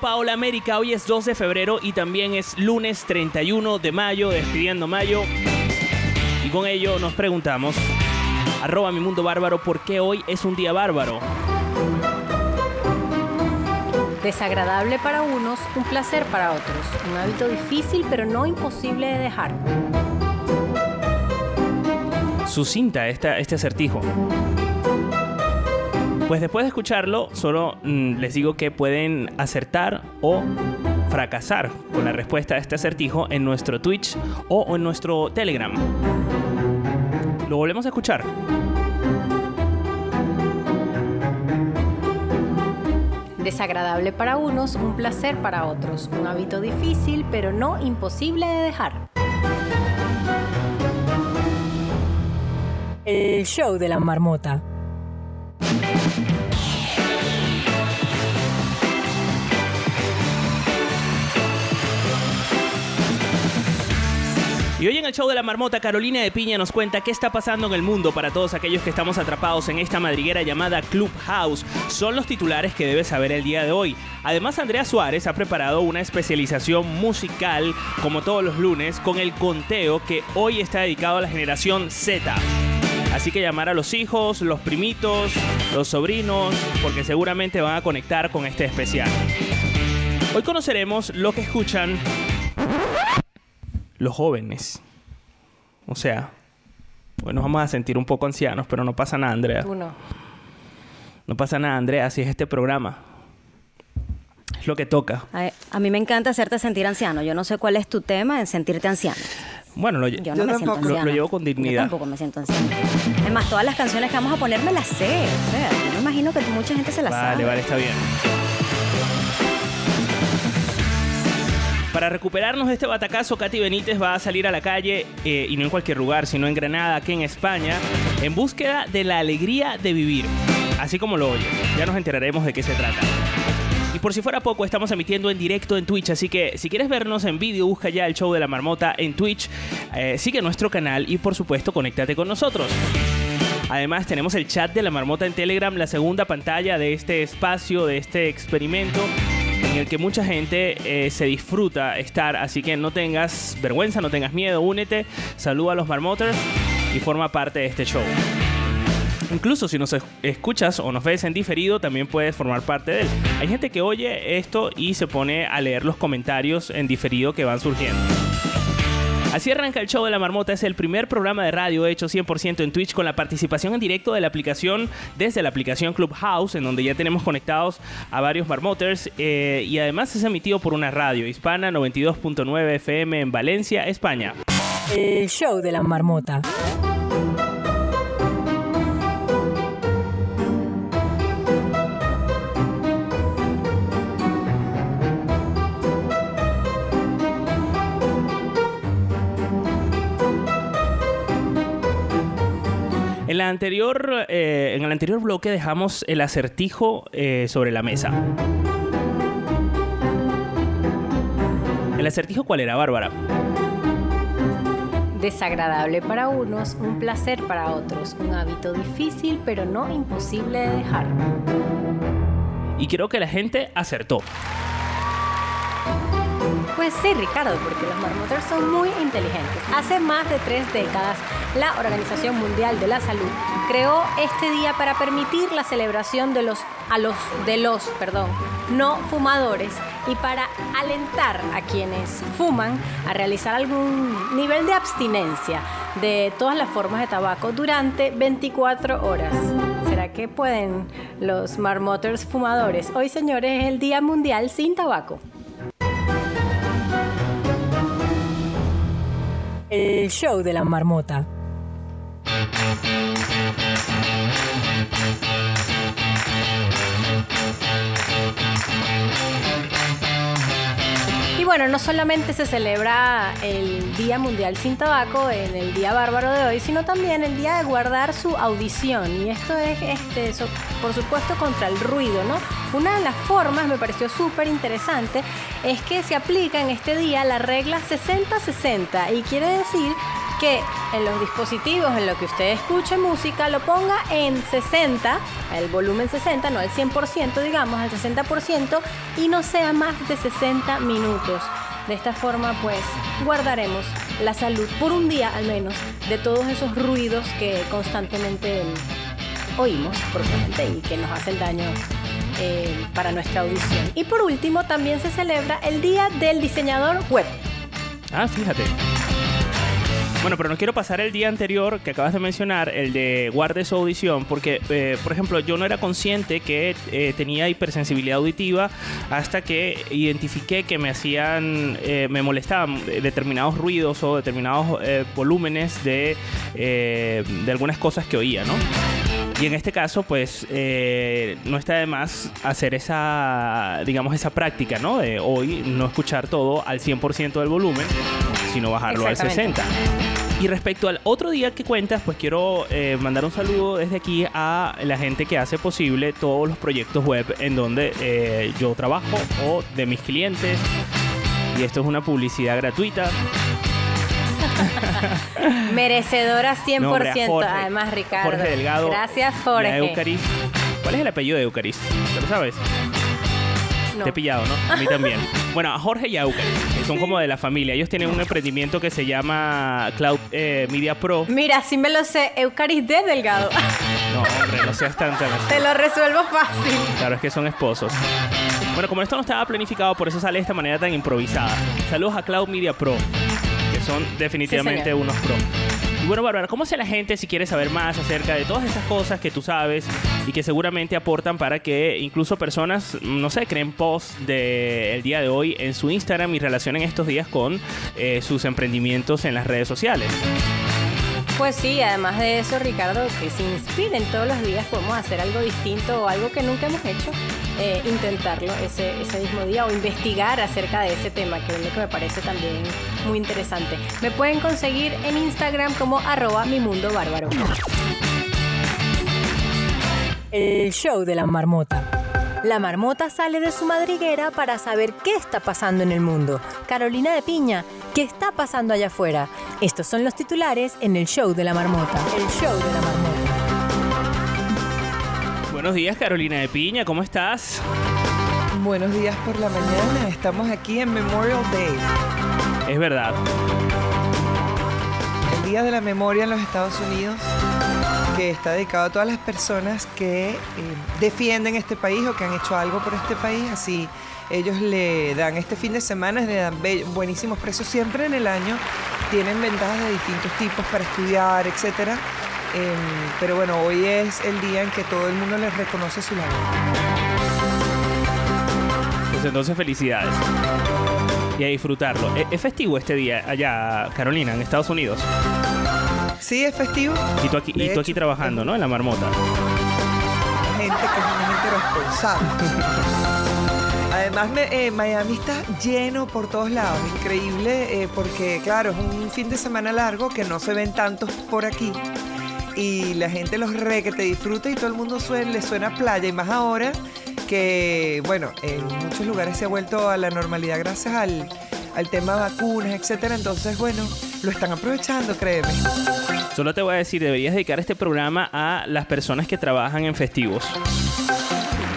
Hola América, hoy es 2 de febrero y también es lunes 31 de mayo, despidiendo mayo. Y con ello nos preguntamos, arroba mi mundo bárbaro, ¿por qué hoy es un día bárbaro? Desagradable para unos, un placer para otros. Un hábito difícil pero no imposible de dejar. Sucinta esta, este acertijo. Pues después de escucharlo, solo mm, les digo que pueden acertar o fracasar con la respuesta a este acertijo en nuestro Twitch o en nuestro Telegram. Lo volvemos a escuchar. Desagradable para unos, un placer para otros. Un hábito difícil pero no imposible de dejar. El show de la marmota. Y hoy en el show de la marmota, Carolina de Piña nos cuenta qué está pasando en el mundo para todos aquellos que estamos atrapados en esta madriguera llamada Clubhouse. Son los titulares que debes saber el día de hoy. Además, Andrea Suárez ha preparado una especialización musical, como todos los lunes, con el conteo que hoy está dedicado a la generación Z. Así que llamar a los hijos, los primitos, los sobrinos, porque seguramente van a conectar con este especial. Hoy conoceremos lo que escuchan los jóvenes. O sea, hoy nos vamos a sentir un poco ancianos, pero no pasa nada, Andrea. Tú no. No pasa nada, Andrea, así es este programa. Es lo que toca. A, a mí me encanta hacerte sentir anciano. Yo no sé cuál es tu tema en sentirte anciano. Bueno, lo, Yo no me siento lo- lo llevo con Yo dignidad. tampoco me siento anciana. Además, todas las canciones que vamos a poner me las sé. O sea, yo me imagino que mucha gente se las Vale, sabe. vale, está bien. Para recuperarnos de este batacazo, Katy Benítez va a salir a la calle, eh, y no en cualquier lugar, sino en Granada, aquí en España, en búsqueda de la alegría de vivir. Así como lo oye. Ya nos enteraremos de qué se trata. Y por si fuera poco, estamos emitiendo en directo en Twitch, así que si quieres vernos en vídeo, busca ya el show de la marmota en Twitch, eh, sigue nuestro canal y por supuesto conéctate con nosotros. Además tenemos el chat de la marmota en Telegram, la segunda pantalla de este espacio, de este experimento en el que mucha gente eh, se disfruta estar, así que no tengas vergüenza, no tengas miedo, únete, saluda a los marmoters y forma parte de este show. Incluso si nos es- escuchas o nos ves en diferido, también puedes formar parte de él. Hay gente que oye esto y se pone a leer los comentarios en diferido que van surgiendo. Así arranca el show de la marmota. Es el primer programa de radio hecho 100% en Twitch con la participación en directo de la aplicación desde la aplicación Clubhouse, en donde ya tenemos conectados a varios marmoters. eh, y además es emitido por una radio hispana 92.9 FM en Valencia, España. El show de la marmota. En, la anterior, eh, en el anterior bloque dejamos el acertijo eh, sobre la mesa. ¿El acertijo cuál era, Bárbara? Desagradable para unos, un placer para otros, un hábito difícil pero no imposible de dejar. Y creo que la gente acertó. Pues sí, Ricardo, porque los marmoters son muy inteligentes. Hace más de tres décadas, la Organización Mundial de la Salud creó este día para permitir la celebración de los, a los, de los perdón, no fumadores y para alentar a quienes fuman a realizar algún nivel de abstinencia de todas las formas de tabaco durante 24 horas. ¿Será que pueden los marmoters fumadores? Hoy, señores, es el Día Mundial sin Tabaco. El show de la marmota. Y bueno, no solamente se celebra el Día Mundial sin Tabaco en el Día Bárbaro de hoy, sino también el Día de guardar su audición. Y esto es, este, so- por supuesto, contra el ruido, ¿no? Una de las formas, me pareció súper interesante, es que se aplica en este día la regla 60-60 y quiere decir que en los dispositivos en los que usted escuche música lo ponga en 60, el volumen 60, no al 100%, digamos, al 60% y no sea más de 60 minutos. De esta forma, pues, guardaremos la salud por un día al menos de todos esos ruidos que constantemente oímos probablemente y que nos hacen daño eh, para nuestra audición. Y por último, también se celebra el Día del Diseñador Web. Ah, fíjate. Bueno, pero no quiero pasar el día anterior que acabas de mencionar, el de guarde su audición, porque, eh, por ejemplo, yo no era consciente que eh, tenía hipersensibilidad auditiva hasta que identifiqué que me hacían, eh, me molestaban determinados ruidos o determinados eh, volúmenes de, eh, de algunas cosas que oía, ¿no? Y en este caso, pues, eh, no está de más hacer esa, digamos, esa práctica, ¿no? De hoy no escuchar todo al 100% del volumen, sino bajarlo al Exactamente. 60%. Y respecto al otro día que cuentas, pues quiero eh, mandar un saludo desde aquí a la gente que hace posible todos los proyectos web en donde eh, yo trabajo o de mis clientes. Y esto es una publicidad gratuita. Merecedora 100%, No, hombre, a Jorge. además, Ricardo. Jorge Delgado. Gracias, Jorge. Eucaris. ¿Cuál es el apellido de Eucaris? ¿Te lo sabes? No. Te he pillado, ¿no? A mí también. Bueno, a Jorge y a Eucaris, que son como de la familia. Ellos tienen un emprendimiento que se llama Cloud eh, Media Pro. Mira, sí me lo sé, Eucaris de Delgado. No, hombre, no seas tan tan. Te lo resuelvo fácil. Claro, es que son esposos. Bueno, como esto no estaba planificado, por eso sale de esta manera tan improvisada. Saludos a Cloud Media Pro, son definitivamente unos pro. Y bueno, Bárbara, ¿cómo hace la gente si quiere saber más acerca de todas esas cosas que tú sabes y que seguramente aportan para que incluso personas, no sé, creen posts del día de hoy en su Instagram y relacionen estos días con eh, sus emprendimientos en las redes sociales? Pues sí, además de eso, Ricardo, que se inspiren todos los días, podemos hacer algo distinto o algo que nunca hemos hecho, eh, intentarlo ese, mismo día o investigar acerca de ese tema, que es lo que me parece también muy interesante. Me pueden conseguir en Instagram como arroba mi mundo bárbaro. El show de la marmota. La marmota sale de su madriguera para saber qué está pasando en el mundo. Carolina de Piña, ¿qué está pasando allá afuera? Estos son los titulares en el show de la marmota. El show de la marmota. Buenos días, Carolina de Piña, ¿cómo estás? Buenos días por la mañana. Estamos aquí en Memorial Day, Es verdad. el Día de la Memoria en los Estados Unidos, que está dedicado a todas las personas que eh, defienden este país o que han hecho algo por este país. Así ellos le dan este fin de semana, le dan buenísimos precios siempre en el año. Tienen ventajas de distintos tipos para estudiar, etcétera. Em, pero bueno, hoy es el día en que todo el mundo les reconoce su labor. Pues entonces felicidades. Y a disfrutarlo. ¿E- ¿Es festivo este día allá, Carolina, en Estados Unidos? Sí, es festivo. Y tú aquí, y tú aquí trabajando, ¿no? En la marmota. gente que es una gente responsable. Además, me- eh, Miami está lleno por todos lados, increíble, eh, porque claro, es un fin de semana largo que no se ven tantos por aquí. Y la gente los re que te disfruta y todo el mundo suena, le suena a playa. Y más ahora que, bueno, en muchos lugares se ha vuelto a la normalidad gracias al, al tema vacunas, etcétera. Entonces, bueno, lo están aprovechando, créeme. Solo te voy a decir, deberías dedicar este programa a las personas que trabajan en festivos.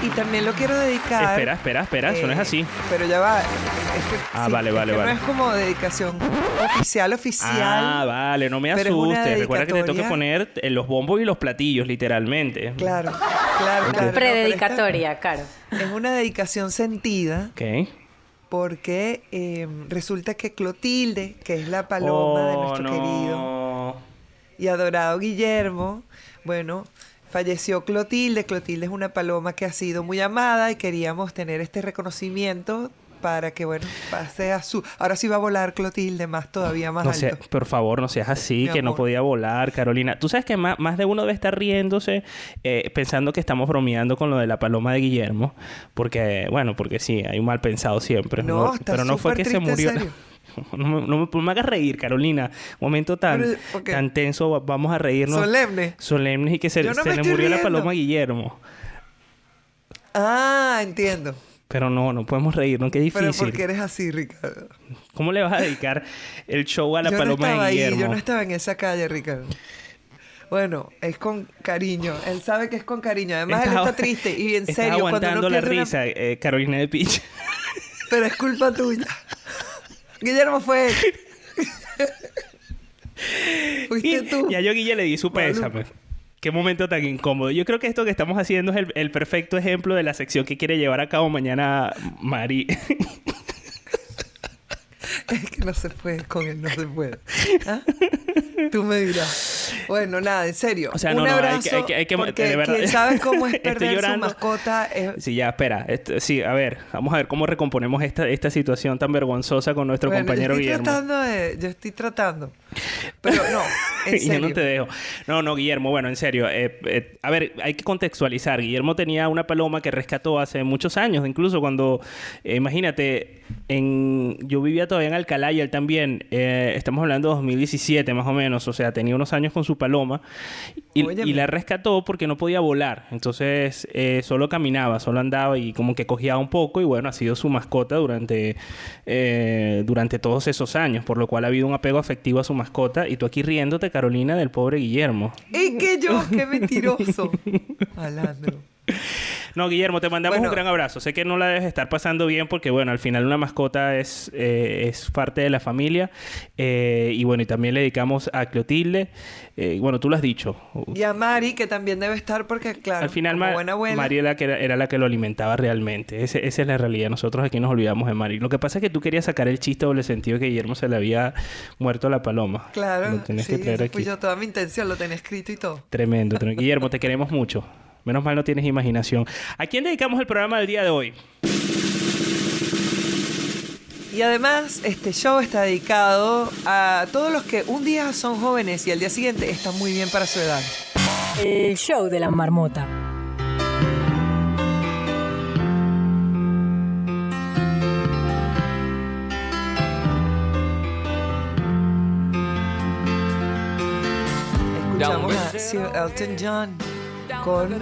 Y también lo quiero dedicar. Espera, espera, espera, eso no es eh, así. Pero ya va. es que- Ah, sí, vale, es vale, que vale. No es como dedicación oficial, oficial. Ah, vale, no me asustes. Recuerda que te tengo que poner eh, los bombos y los platillos, literalmente. Claro, claro, claro. no, Prededicatoria, claro. Es una dedicación sentida Ok. Porque eh, resulta que Clotilde, que es la paloma de Oh, nuestro no. querido y adorado Guillermo, bueno, falleció Clotilde. Clotilde es una paloma que ha sido muy amada y queríamos tener este reconocimiento para que, bueno, pase a su... Ahora sí va a volar Clotilde más, todavía más No alto. sea- por favor, no seas así, Mi que no podía volar, Carolina. Tú sabes que más, más de uno debe estar riéndose eh, pensando que estamos bromeando con lo de la paloma de Guillermo. Porque, bueno, porque sí, hay un mal pensado siempre. No, está pero no fue que se murió. No me, no no me hagas reír, Carolina. Un momento tan, tan tenso, va- vamos a reírnos. Solemne. Solemnes y que se, no se le murió la paloma a Guillermo. Ah, entiendo. Pero no, no podemos reírnos, qué Pero difícil. porque eres así, Ricardo. ¿Cómo le vas a dedicar el show a la yo no paloma estaba de ahí, Guillermo? yo no estaba en esa calle, Ricardo. Bueno, es con cariño. Él sabe que es con cariño. Además, él está triste. Y en estás serio, cuando aguantando uno la una- risa, eh, Carolina de Pich. Pero es culpa tuya. Guillermo fue él. Fuiste tú. Ya yo Guille le di su pésame. Qué momento tan incómodo. Yo creo que esto que estamos haciendo es el, el perfecto ejemplo de la sección que quiere llevar a cabo mañana Mari. Es que no se puede, con él no se puede. ¿Ah? Tú me dirás. Bueno, nada, en serio. O sea, un no, no, hay abrazo. que- hay que- hay que- de verdad. quien sabe cómo es perder su mascota es... sí, ya, espera. Esto- sí, a ver. Vamos a ver cómo recomponemos esta, esta situación tan vergonzosa con nuestro Bueno, compañero yo estoy Guillermo. tratando de... Yo estoy tratando. Pero no, en Y yo serio. no te dejo. No, no, Guillermo, bueno, en serio. eh, eh, a ver, hay que contextualizar. Guillermo tenía una paloma que rescató hace muchos años, incluso cuando, eh, imagínate, en, yo vivía todavía en Alcalá y él también. estamos hablando de 2017 más o menos. O sea, tenía unos años con su paloma y, la rescató porque no podía volar. Entonces, solo caminaba, solo andaba y como que cogía un poco. Y bueno, ha sido su mascota durante, durante todos esos años, por lo cual ha habido un apego afectivo a su mascota. Y tú aquí riéndote, Carolina, del pobre Guillermo. Y que yo, qué mentiroso. Malandro. No, Guillermo, te mandamos Bueno. un gran abrazo. Sé que no la debes estar pasando bien porque, bueno, al final una mascota es, eh, es parte de la familia. Eh, y bueno, y también le dedicamos a Clotilde. Eh, bueno, tú lo has dicho. Y a Mari, que también debe estar porque, claro, al final, como Ma- buena abuela... Mari era, la que era, era la que lo alimentaba realmente. Ese- esa es la realidad. Nosotros aquí nos olvidamos de Mari. Lo que pasa es que tú querías sacar el chiste doble sentido que Guillermo se le había muerto la paloma. Claro, Lo tienes sí, que traer aquí. yo, toda mi intención, lo tenía escrito y todo. Tremendo, tremendo. Guillermo, te queremos mucho. Menos mal no tienes imaginación. ¿A quién dedicamos el programa del día de hoy? Y además, este show está dedicado a todos los que un día son jóvenes y al día siguiente están muy bien para su edad. El show de la marmota. Escuchamos a Sir Elton John con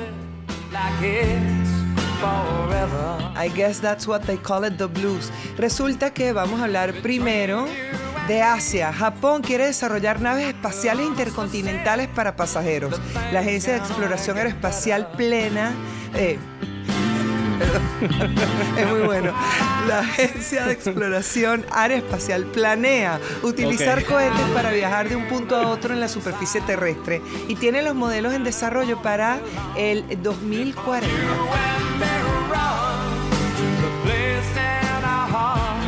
I guess that's what they call it the blues. Resulta que vamos a hablar primero de Asia. Japón quiere desarrollar naves espaciales intercontinentales para pasajeros. La Agencia de Exploración Aeroespacial Plena. eh, es muy bueno. La Agencia de Exploración Aeroespacial planea utilizar cohetes para viajar de un punto a otro en la superficie terrestre y tiene los modelos en desarrollo para el 2040.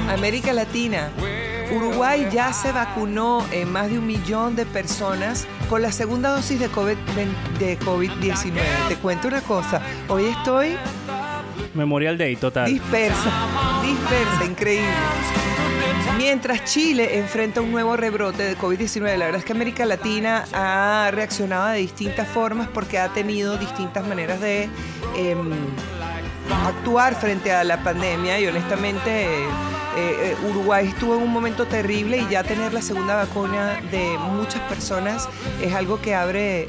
América Latina. Uruguay ya se vacunó en más de un millón de personas con la segunda dosis de COVID-19. Te cuento una cosa, hoy estoy Memorial Day, total. dispersa, dispersa, increíble. Mientras Chile enfrenta un nuevo rebrote de COVID-19, la verdad es que América Latina ha reaccionado de distintas formas porque ha tenido distintas maneras de em, actuar frente a la pandemia y honestamente eh, eh, Uruguay estuvo en un momento terrible y ya tener la segunda vacuna de muchas personas es algo que abre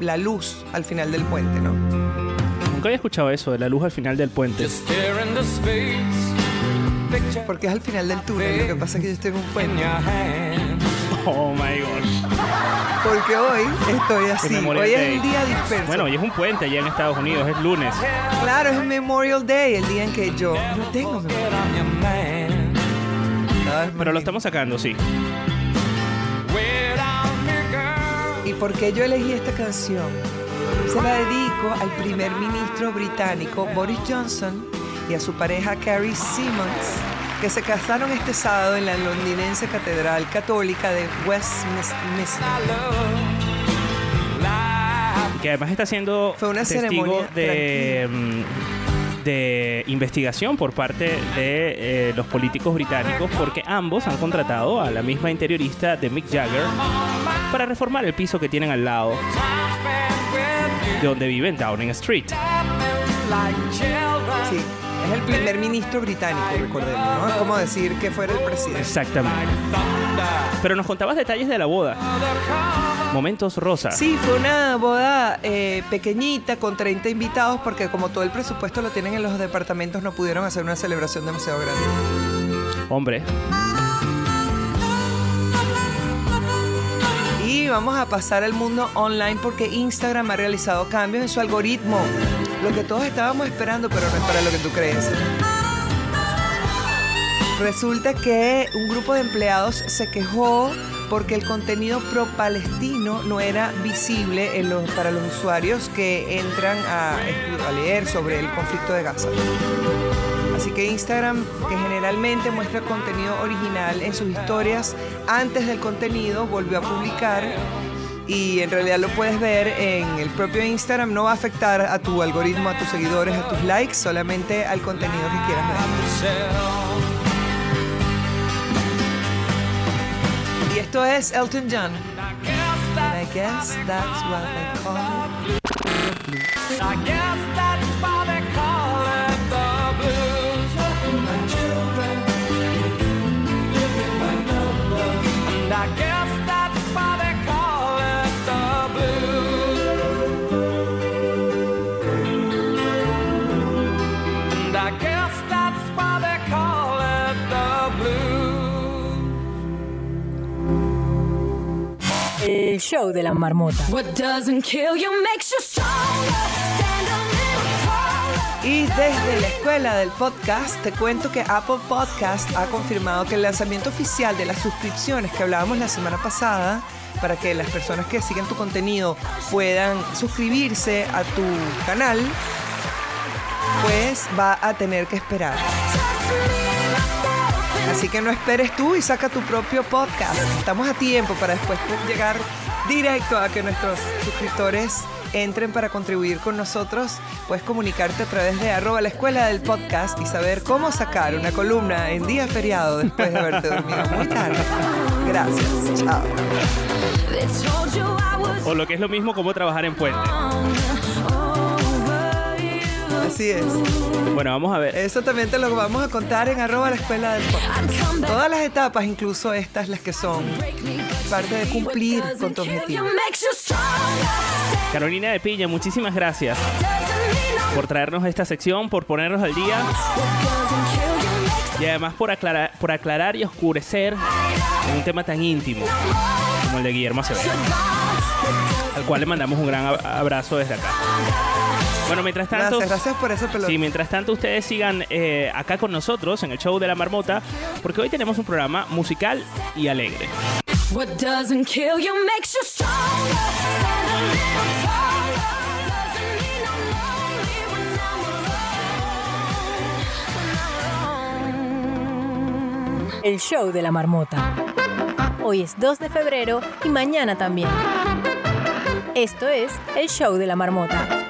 la luz al final del puente, ¿no? Nunca había escuchado eso de la luz al final del puente. Porque es al final del túnel. Lo que pasa es que yo estoy en un puente. Oh my gosh. Porque hoy estoy así. Memorial Hoy es Day. el día disperso. Bueno, hoy es un puente allá en Estados Unidos, es lunes. Claro, es Memorial Day, el día en que yo no tengo más Pero lo estamos sacando, sí. ¿Y por qué yo elegí esta canción? Se la dedico al primer ministro británico Boris Johnson y a su pareja Carrie Simmons, que se casaron este sábado en la londinense Catedral Católica de Westminster. Que además está siendo Fue una testigo ceremonia de, de investigación por parte de eh, los políticos británicos porque ambos han contratado a la misma interiorista de Mick Jagger para reformar el piso que tienen al lado de donde viven Downing Street. Sí, es el primer ministro británico, recordemos, ¿no? Es como decir que fuera el presidente. Exactamente. Pero nos contabas detalles de la boda. Momentos rosa. Sí, fue una boda eh, pequeñita con 30 invitados porque como todo el presupuesto lo tienen en los departamentos no pudieron hacer una celebración demasiado grande. Hombre, Y vamos a pasar al mundo online porque Instagram ha realizado cambios en su algoritmo. Lo que todos estábamos esperando, pero no es para lo que tú crees. Resulta que un grupo de empleados se quejó porque el contenido pro-palestino no era visible para los usuarios que entran a leer sobre el conflicto de Gaza. Así que Instagram, que generalmente muestra contenido original en sus historias antes del contenido, volvió a publicar y en realidad lo puedes ver en el propio Instagram. No va a afectar a tu algoritmo, a tus seguidores, a tus likes, solamente al contenido que quieras ver. Y esto es Elton John. I guess that's what they call. El show de la marmota. What doesn't kill you makes you stronger. Stand a little taller. Y desde la escuela del podcast te cuento que Apple Podcast ha confirmado que el lanzamiento oficial de las suscripciones que hablábamos la semana pasada para que las personas que siguen tu contenido puedan suscribirse a tu canal, pues va a tener que esperar. Así que no esperes tú y saca tu propio podcast. Estamos a tiempo para después llegar directo a que nuestros suscriptores entren para contribuir con nosotros. Puedes comunicarte a través de arroba la escuela del podcast y saber cómo sacar una columna en día feriado después de haberte dormido muy tarde. Gracias. Chao. O lo que es lo mismo como trabajar en puente. Así es. Bueno, vamos a ver. Eso también te lo vamos a contar en arroba la escuela del podcast. Todas las etapas, incluso estas, las que son parte de cumplir con tu objetivo. Carolina de Piña, muchísimas gracias por traernos esta sección, por ponernos al día y además por aclarar, por aclarar y oscurecer un tema tan íntimo como el de Guillermo Acevedo, al cual le mandamos un gran ab- abrazo desde acá. Bueno, mientras tanto, Gracias, gracias por ese pelota. sí, mientras tanto ustedes sigan eh, acá con nosotros en el show de la marmota, porque hoy tenemos un programa musical y alegre. El show de la marmota. Hoy es 2 de febrero y mañana también. Esto es el show de la marmota.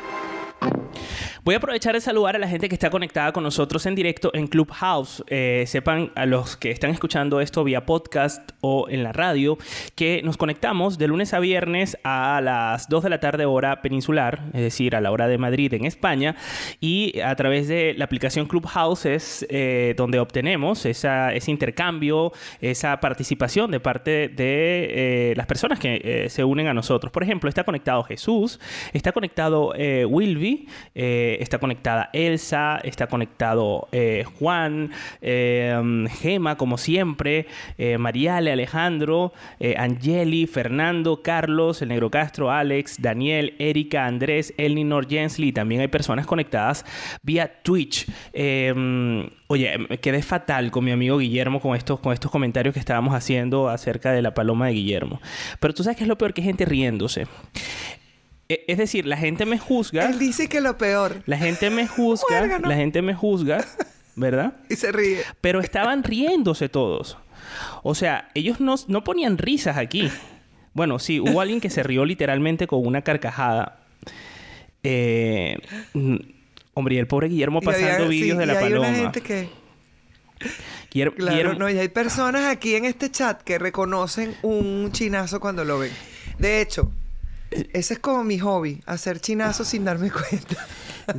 Voy a aprovechar de saludar a la gente que está conectada con nosotros en directo en Clubhouse. Eh, sepan a los que están escuchando esto vía podcast o en la radio que nos conectamos de lunes a viernes a las 2 de la tarde hora peninsular, es decir, a la hora de Madrid en España. Y a través de la aplicación Clubhouse es eh, donde obtenemos ese intercambio, esa participación de parte de eh, las personas que se unen a nosotros. Por ejemplo, está conectado Jesús, está conectado Wilby, está conectada Elsa, está conectado eh, Juan, eh, Gema, como siempre, eh, Mariale, Alejandro, eh, Angeli, Fernando, Carlos, el Negro Castro, Alex, Daniel, Erika, Andrés, Elninor, Jensly. También hay personas conectadas vía Twitch. Eh, oye, me quedé fatal con mi amigo Guillermo con estos, con estos comentarios que estábamos haciendo acerca de la paloma de Guillermo. Pero tú sabes que es lo peor que hay gente riéndose. E- Es decir, la gente me juzga. Él dice que lo peor. La gente me juzga, la gente me juzga, ¿verdad? Y se ríe. Pero estaban riéndose todos. O sea, ellos no, no ponían risas aquí. Bueno, sí, hubo alguien que se rió literalmente con una carcajada. Eh, hombre, y el pobre Guillermo pasando sí, vídeos de y la hay paloma. una gente que... Guillermo- Claro, Guillermo- no, y hay personas aquí en este chat que reconocen un chinazo cuando lo ven. De hecho, ese es como mi hobby, hacer chinazos sin darme cuenta.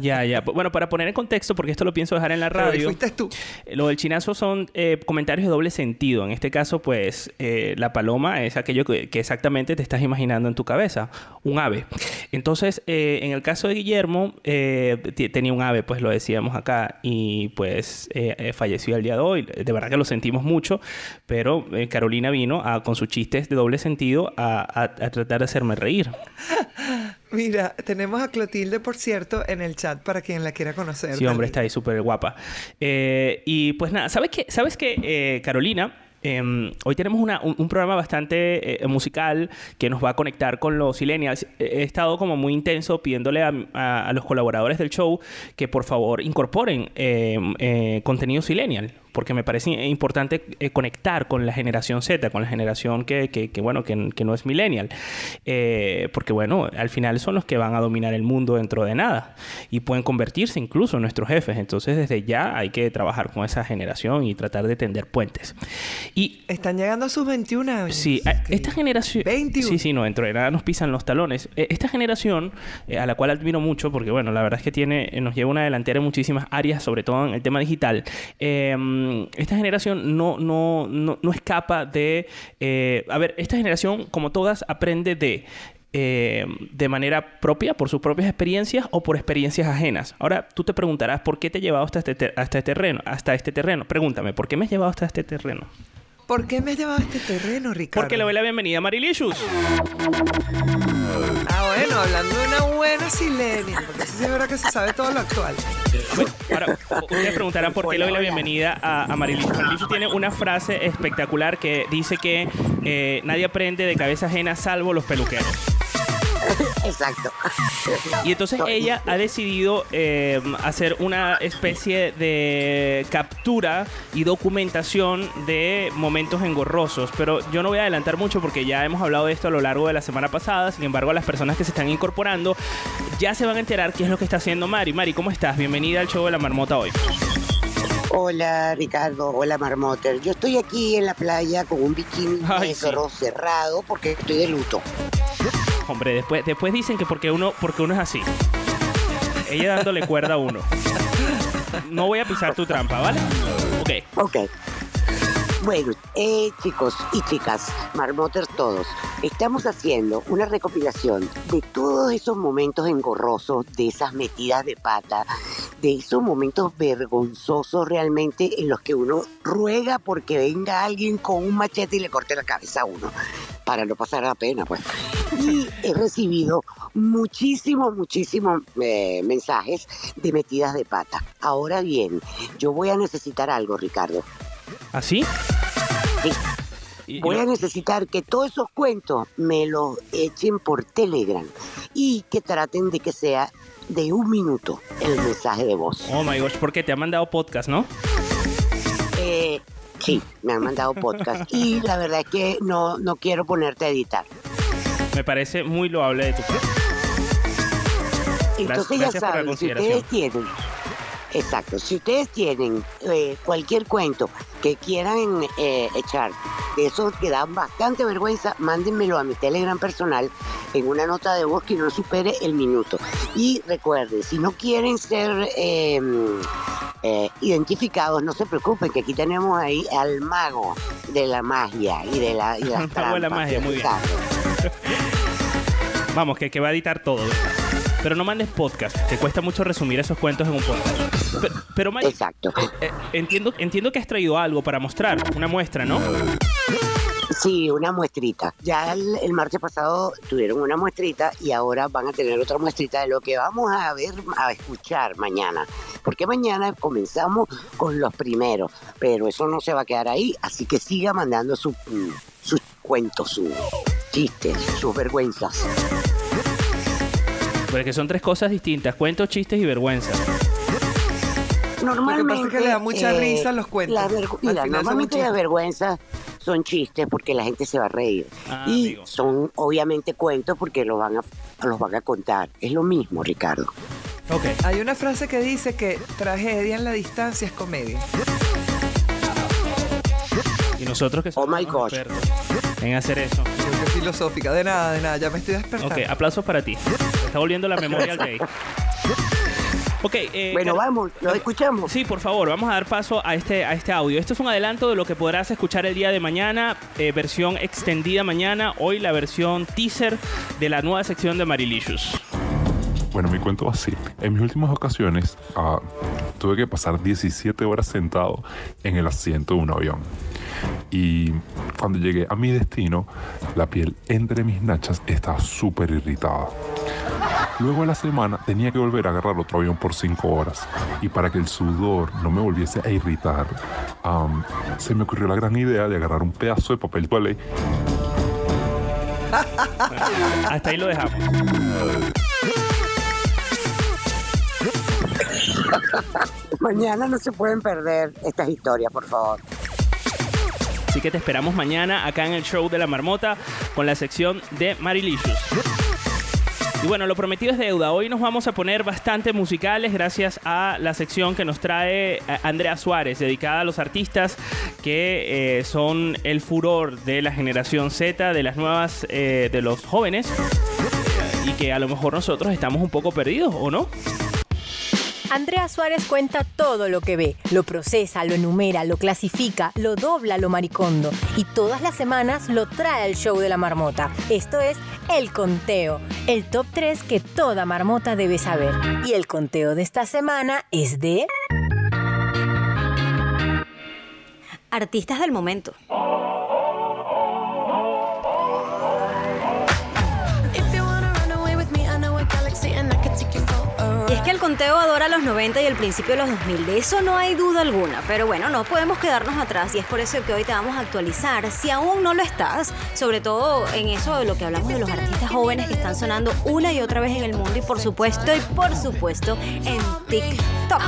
Ya, ya. Bueno, para poner en contexto, porque esto lo pienso dejar en la Pero radio. fuiste tú. Eh, Lo del chinazo son eh, comentarios de doble sentido. En este caso, pues, eh, la paloma es aquello que, que exactamente te estás imaginando en tu cabeza. Un ave. Entonces, eh, en el caso de Guillermo, eh, tenía un ave, pues lo decíamos acá, y pues eh, falleció el día de hoy. De verdad que lo sentimos mucho, pero Carolina vino a- con sus chistes de doble sentido a, a- a tratar de hacerme reír. Mira, tenemos a Clotilde, por cierto, en el chat para quien la quiera conocer. Sí, hombre, está ahí súper guapa. Eh, y pues nada, ¿sabes qué? ¿Sabes qué, eh, Carolina? Em, hoy tenemos una- un, un programa bastante eh, musical que nos va a conectar con los millennials. He estado como muy intenso pidiéndole a, a- a los colaboradores del show que por favor incorporen em, eh, contenido millennial. Porque me parece importante eh, conectar con la generación Z, con la generación que, que- que, bueno, que, que no es millennial. Eh, porque, bueno, al final son los que van a dominar el mundo dentro de nada. Y pueden convertirse incluso en nuestros jefes. Entonces, desde ya hay que trabajar con esa generación y tratar de tender puentes. Y Están llegando a sus 21 años. Sí, esta generación... 21. Sí, sí, no, dentro de nada nos pisan los talones. Eh, Esta generación, eh, a la cual admiro mucho, porque bueno, la verdad es que tiene, nos lleva una delantera en muchísimas áreas, sobre todo en el tema digital. Eh, esta generación no, no, no, no escapa de... eh, a ver, esta generación, como todas, aprende de... eh, de manera propia, por sus propias experiencias o por experiencias ajenas. Ahora tú te preguntarás por qué te he llevado hasta este, te- hasta este terreno, hasta este terreno. Pregúntame, ¿por qué me has llevado hasta este terreno? ¿Por qué me has llevado a este terreno, Ricardo? Porque le doy la bienvenida a Marilicious. Ah, bueno, hablando de una buena silenia, porque sí es verdad que se sabe todo lo actual. Bueno, ahora, ustedes preguntarán por qué le doy la bienvenida a, a Marilicious. Marilicious tiene una frase espectacular que dice que eh, nadie aprende de cabeza ajena salvo los peluqueros. Exacto. Y entonces ella ha decidido eh, hacer una especie de captura y documentación de momentos engorrosos. Pero yo no voy a adelantar mucho porque ya hemos hablado de esto a lo largo de la semana pasada. Sin embargo, las personas que se están incorporando ya se van a enterar qué es lo que está haciendo Mari. Mari, ¿cómo estás? Bienvenida al show de la marmota hoy. Hola Ricardo, hola Marmoter. Yo estoy aquí en la playa con un bikini Ay, negro cerrado porque estoy de luto. Hombre, después, después dicen que porque uno, porque uno es así. Ella dándole cuerda a uno. No voy a pisar tu trampa, ¿vale? Ok. Ok. Bueno, eh, chicos y chicas, marmoters todos, estamos haciendo una recopilación de todos esos momentos engorrosos, de esas metidas de pata, de esos momentos vergonzosos realmente en los que uno ruega porque venga alguien con un machete y le corte la cabeza a uno, para no pasar la pena, pues. Y he recibido muchísimos, muchísimos eh, mensajes de metidas de pata. Ahora bien, yo voy a necesitar algo, Ricardo. ¿Así? Sí. Y- Voy a necesitar que todos esos cuentos me los echen por Telegram y que traten de que sea de un minuto el mensaje de voz. Oh my gosh, ¿por qué te ha mandado podcast, no? Eh, sí, me han mandado podcast y la verdad es que no, no quiero ponerte a editar. Me parece muy loable de tu parte. Entonces gracias ya saben, si ustedes tienen, exacto, si ustedes tienen eh, cualquier cuento que quieran eh, echar, de esos que dan bastante vergüenza, mándenmelo a mi Telegram personal en una nota de voz que no supere el minuto. Y recuerden, si no quieren ser eh, eh, identificados, no se preocupen, que aquí tenemos ahí al mago de la magia y de la, y las de la trampas, magia, muy bien. Vamos, que, que va a editar todo. Pero no mandes podcast, que cuesta mucho resumir esos cuentos en un podcast. Pero, pero Mike, Exacto. eh, entiendo, entiendo que has traído algo para mostrar, una muestra, ¿no? Sí, una muestrita. Ya el, el martes pasado tuvieron una muestrita y ahora van a tener otra muestrita de lo que vamos a ver, a escuchar mañana. Porque mañana comenzamos con los primeros, pero eso no se va a quedar ahí, así que siga mandando su- mm, sus cuentos, sus chistes, sus vergüenzas. Porque son tres cosas distintas, cuentos, chistes y vergüenza. Normalmente. que le da mucha eh, risa los cuentos. Al mira, normalmente chiste. las vergüenzas son chistes porque la gente se va a reír. Ah, y amigo. son obviamente cuentos porque los van, a, los van a contar. Es lo mismo, Ricardo. Ok. Hay una frase que dice que tragedia en la distancia es comedia. Y nosotros que somos Oh my gosh. expertos en hacer eso. Que filosófica. De nada, de nada. Ya me estoy despertando. Ok, aplausos para ti. Está volviendo la Memorial Day. Ok, eh, Bueno, Car- vamos, lo escuchamos. Sí, por favor, vamos a dar paso a este, a este audio. Esto es un adelanto de lo que podrás escuchar el día de mañana, eh, versión extendida mañana, hoy la versión teaser de la nueva sección de Marilicious. Bueno, mi cuento va así. En mis últimas ocasiones ah, tuve que pasar 17 horas sentado en el asiento de un avión. Y cuando llegué a mi destino, la piel entre mis nachas estaba súper irritada. Luego a la semana tenía que volver a agarrar otro avión por 5 horas. Y para que el sudor no me volviese a irritar, am, se me ocurrió la gran idea de agarrar un pedazo de papel toalé Hasta ahí lo dejamos. Mañana no se pueden perder estas historias, por favor. Así que te esperamos mañana acá en el show de la marmota con la sección de Marilicious. Y bueno, lo prometido es deuda. Hoy nos vamos a poner bastante musicales gracias a la sección que nos trae eh, Andrea Suárez, dedicada a los artistas que eh, son el furor de la generación Z, de las nuevas, eh, de los jóvenes, y que a lo mejor nosotros estamos un poco perdidos, ¿o no? Andrea Suárez cuenta todo lo que ve, lo procesa, lo enumera, lo clasifica, lo dobla, lo maricondo y todas las semanas lo trae al show de la marmota. Esto es El Conteo, el top 3 que toda marmota debe saber. Y el conteo de esta semana es de... Artistas del momento. Conteo adora los 90 y el principio de los 2000, de eso no hay duda alguna, pero bueno, no podemos quedarnos atrás y es por eso que hoy te vamos a actualizar, si aún no lo estás, sobre todo en eso de lo que hablamos de los artistas jóvenes que están sonando una y otra vez en el mundo y por supuesto, y por supuesto, en TikTok.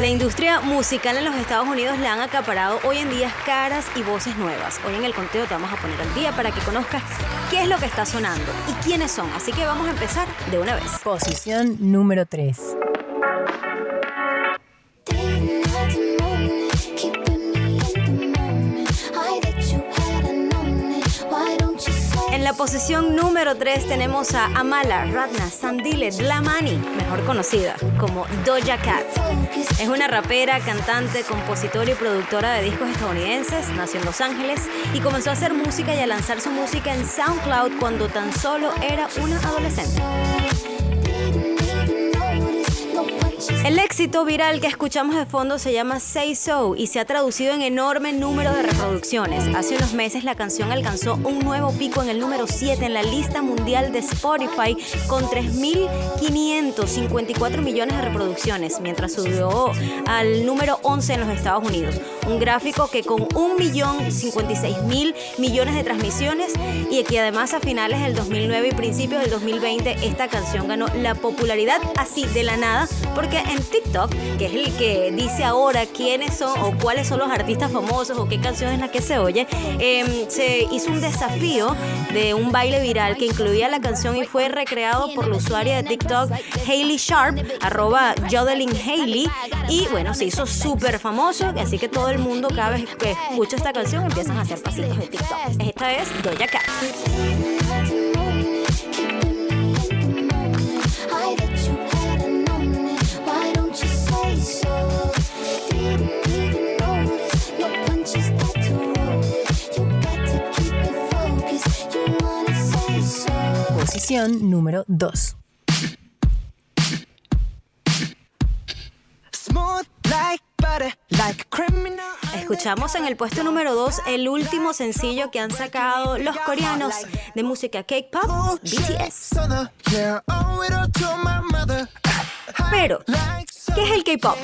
La industria musical en los Estados Unidos le han acaparado hoy en día caras y voces nuevas. Hoy en el conteo te vamos a poner al día para que conozcas qué es lo que está sonando y quiénes son. Así que vamos a empezar de una vez. Posición número 3. La posición número 3 tenemos a Amala Ratna Sandile Dlamani, mejor conocida como Doja Cat. Es una rapera, cantante, compositora y productora de discos estadounidenses. Nació en Los Ángeles y comenzó a hacer música y a lanzar su música en SoundCloud cuando tan solo era una adolescente. El éxito viral que escuchamos de fondo se llama Say So y se ha traducido en enorme número de reproducciones. Hace unos meses la canción alcanzó un nuevo pico en el número 7 en la lista mundial de Spotify con 3.554 millones de reproducciones, mientras subió al número 11 en los Estados Unidos. Un gráfico que con 1.056.000 millones de transmisiones y que además a finales del 2009 y principios del 2020 esta canción ganó la popularidad así de la nada porque en en TikTok, que es el que dice ahora quiénes son o cuáles son los artistas famosos o qué canción es la que se oye, eh, se hizo un desafío de un baile viral que incluía la canción y fue recreado por la usuaria de TikTok Hailey Sharp, arroba Jodeling Hailey, y bueno, se hizo súper famoso, así que todo el mundo cada vez que escucha esta canción empiezan a hacer pasitos de TikTok. Esta es Doja Cat. Posición número 2. Smooth like butter, like a criminal. Escuchamos en el puesto número 2 el último sencillo que han sacado los coreanos de música K-pop, BTS. Pero, ¿qué es el K-pop?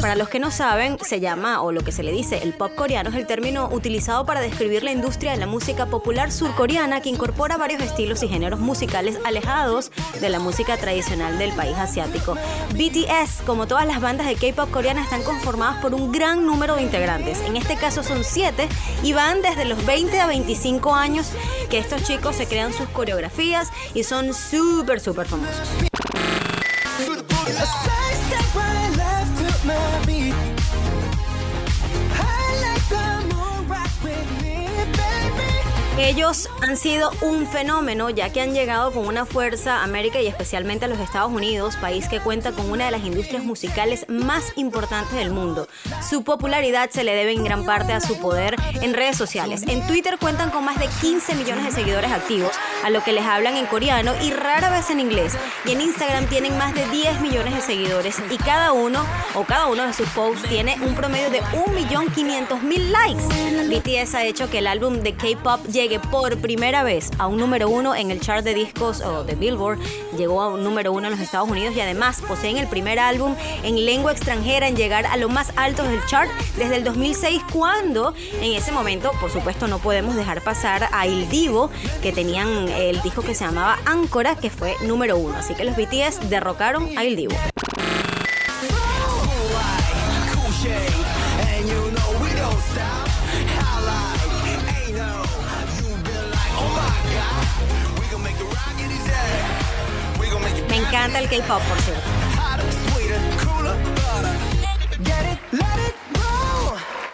Para los que no saben, se llama, o lo que se le dice, el pop coreano es el término utilizado para describir la industria de la música popular surcoreana que incorpora varios estilos y géneros musicales alejados de la música tradicional del país asiático. BTS, como todas las bandas de K-pop coreanas, están conformadas por un gran número de integrantes. En este caso son 7 y van desde los 20 a 25 años que estos chicos se crean sus coreografías y son súper, súper famosos. A side step right left to my Ellos han sido un fenómeno ya que han llegado con una fuerza a América y especialmente a los Estados Unidos, país que cuenta con una de las industrias musicales más importantes del mundo. Su popularidad se le debe en gran parte a su poder en redes sociales. En Twitter cuentan con más de 15 millones de seguidores activos, a lo que les hablan en coreano y rara vez en inglés. Y en Instagram tienen más de 10 millones de seguidores y cada uno o cada uno de sus posts tiene un promedio de 1.500.000 likes. BTS ha hecho que el álbum de K-pop llegue por primera vez a un número uno en el chart de discos o de Billboard. Llegó a un número uno en los Estados Unidos y además poseen el primer álbum en lengua extranjera en llegar a lo más alto del chart desde el 2006 cuando en ese momento, por supuesto, no podemos dejar pasar a Il Divo que tenían el disco que se llamaba Áncora que fue número uno. Así que los BTS derrocaron a Il Divo. Encanta el K-pop, por cierto.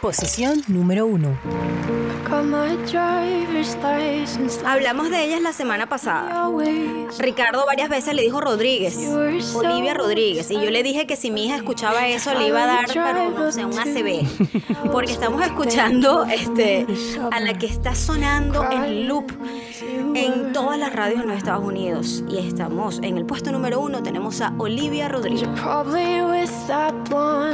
Posición número 1. Hablamos de ellas la semana pasada. Ricardo varias veces le dijo Rodríguez, Olivia Rodríguez, y yo le dije que si mi hija escuchaba eso le iba a dar, pero no sé, un ACB, porque estamos escuchando este, a la que está sonando en loop en todas las radios en los Estados Unidos, y estamos en el puesto número uno, tenemos a Olivia Rodríguez.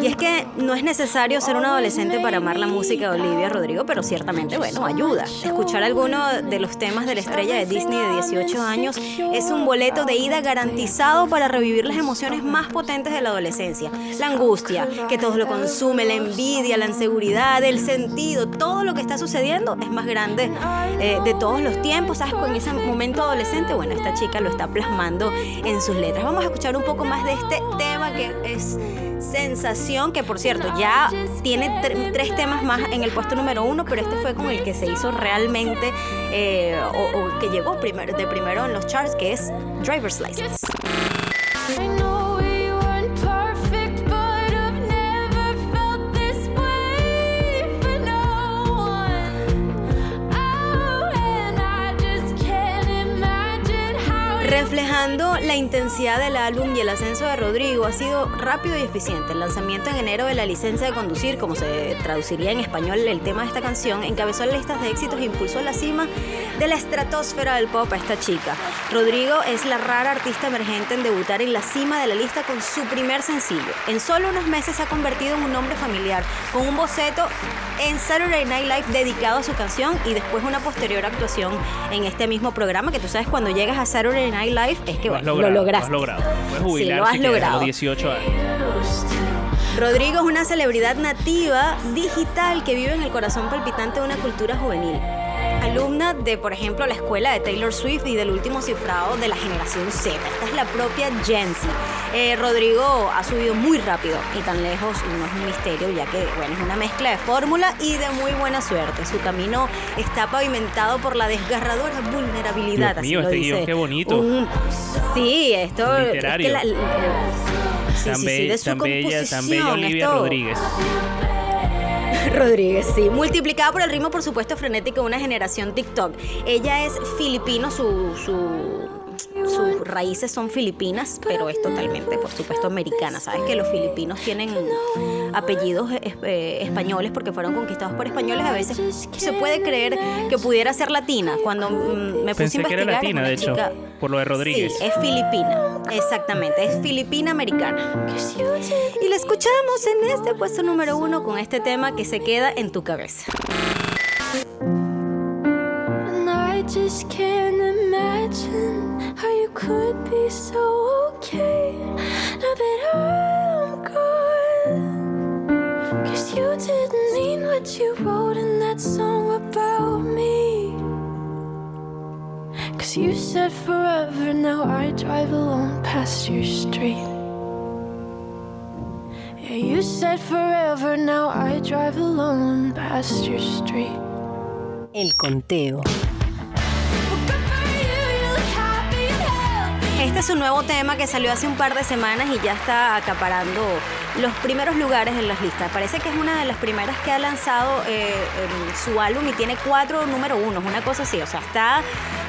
Y es que no es necesario ser un adolescente para amar la música de Olivia Rodrigo, pero ciertamente, bueno, ayuda. Escuchar alguno de los temas de la estrella de Disney de 18 años es un boleto de ida garantizado para revivir las emociones más potentes de la adolescencia. La angustia, que todo lo consume, la envidia, la inseguridad, el sentido, todo lo que está sucediendo es más grande eh, de todos los tiempos. ¿Sabes? Con ese momento adolescente, bueno, esta chica lo está plasmando en sus letras. Vamos a escuchar un poco más de este tema que es sensación, que por cierto ya tiene tre- tres temas más en el puesto número uno, pero este fue con el que se hizo realmente, eh, o, o que llegó primero, de primero en los charts, que es Driver's License. Reflejando la intensidad del álbum y el ascenso de Rodrigo, ha sido rápido y eficiente. El lanzamiento en enero de la licencia de conducir, como se traduciría en español el tema de esta canción, encabezó listas de éxitos e impulsó la cima de la estratosfera del pop a esta chica. Rodrigo es la rara artista emergente en debutar en la cima de la lista con su primer sencillo. En solo unos meses se ha convertido en un hombre familiar, con un boceto en Saturday Night Live dedicado a su canción y después una posterior actuación en este mismo programa, que tú sabes cuando llegas a Saturday Night Live es que bueno, logrado, lo lograste. Lo has logrado. Puedes Sí, lo has si a logrado. los 18 años. Rodrigo es una celebridad nativa digital que vive en el corazón palpitante de una cultura juvenil. Alumna de, por ejemplo, la escuela de Taylor Swift y del último cifrado de la generación Z. Esta es la propia Gen Z. Eh, Rodrigo ha subido muy rápido y tan lejos no es un misterio, ya que, bueno, es una mezcla de fórmula y de muy buena suerte. Su camino está pavimentado por la desgarradora vulnerabilidad. Dios mío, así lo este guion, qué bonito. un- sí, esto es que la- la- sí, tan, sí, sí, be- de su tan bella, tan composición, bella Olivia esto- Rodríguez. Rodríguez, sí. Multiplicada por el ritmo, por supuesto, frenético de una generación TikTok. Ella es filipino, su, su- sus raíces son filipinas, pero es totalmente, por supuesto, americana. Sabes que los filipinos tienen apellidos eh, eh, españoles porque fueron conquistados por españoles. A veces se puede creer que pudiera ser latina. Cuando mm, me puse Pensé a que era investigar, latina, de hecho, chica- por lo de Rodríguez. Sí, es filipina, exactamente, es filipina americana. Y la escuchamos en este puesto número uno con este tema que se queda en tu cabeza. And I just can't imagine how you could be so okay now that I'm gone. Cause you didn't mean what you wrote in that song about me. Cause you said forever, now I drive alone past your street. Yeah, you said forever, now I drive alone past your street. El conteo. Este es un nuevo tema que salió hace un par de semanas y ya está acaparando los primeros lugares en las listas. Parece que es una de las primeras que ha lanzado eh, en su álbum y tiene cuatro número unos, una cosa así. O sea, está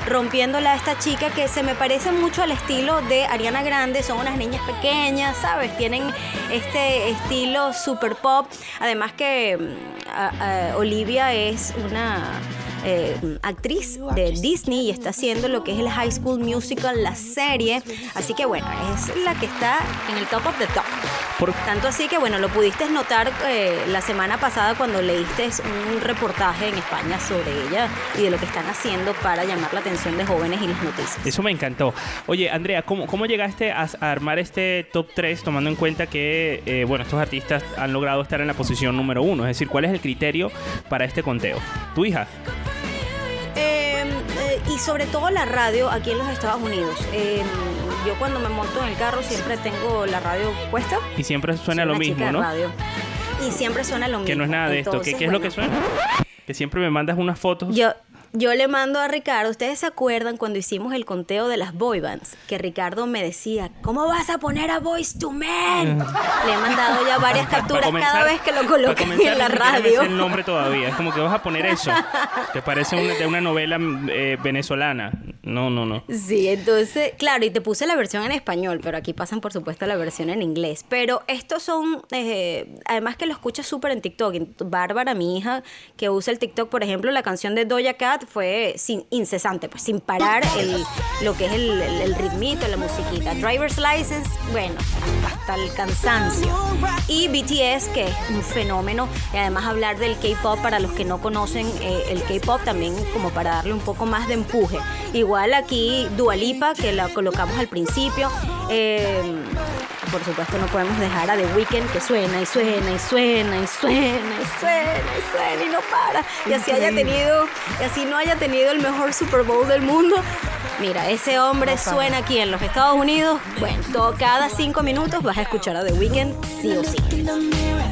rompiéndola esta chica que se me parece mucho al estilo de Ariana Grande. Son unas niñas pequeñas, ¿sabes? Tienen este estilo super pop. Además que a Olivia es una eh, actriz de Disney y está haciendo lo que es el High School Musical, la serie. Así que bueno, es la que está en el top of the top. Por- Tanto así que bueno, lo pudiste notar eh, la semana pasada cuando leíste un reportaje en España sobre ella y de lo que están haciendo para llamar la atención de jóvenes y las noticias. Eso me encantó. Oye, Andrea, ¿cómo, cómo llegaste a, a armar este top 3 tomando en cuenta que, eh, bueno, estos artistas han logrado estar en la posición número uno? Es decir, ¿cuál es el criterio para este conteo? ¿Tu hija? Y sobre todo la radio aquí en los Estados Unidos. Eh, yo cuando me monto en el carro siempre tengo la radio puesta. Y siempre suena Soy lo mismo, ¿no? radio. Y siempre suena lo mismo. Que no es nada de esto. ¿Qué, Entonces, qué es lo que bueno, suena? Que siempre me mandas unas fotos. Yo, yo le mando a Ricardo, ¿ustedes se acuerdan cuando hicimos el conteo de las boy bands? Que Ricardo me decía, ¿cómo vas a poner a Boys to Men? le he mandado ya varias capturas comenzar- cada vez que lo colocan en la radio. sé el nombre todavía. Es como que vas a poner eso. Te parece una, de una novela eh, venezolana. No, no, no. Sí, entonces, claro, y te puse la versión en español, pero aquí pasan por supuesto la versión en inglés. Pero estos son, eh, además que lo escuchas súper en TikTok. Bárbara, mi hija, que usa el TikTok, por ejemplo, la canción de Doja Cat fue sin, incesante, pues sin parar el, lo que es el, el, el ritmito, la musiquita. Driver's License, bueno, hasta el cansancio. Y BTS, que es un fenómeno, y además hablar del K-pop para los que no conocen eh, el K-pop también como para darle un poco más de empuje. Igual aquí Dualipa, que la colocamos al principio. eh, por supuesto no podemos dejar a The Weeknd que suena y suena y suena y suena y suena y suena y no para. Y así haya tenido, y así no haya tenido el mejor Super Bowl del mundo. Mira, ese hombre suena aquí en los Estados Unidos. Bueno, todo- cada cinco minutos vas a escuchar a The Weeknd sí o sí.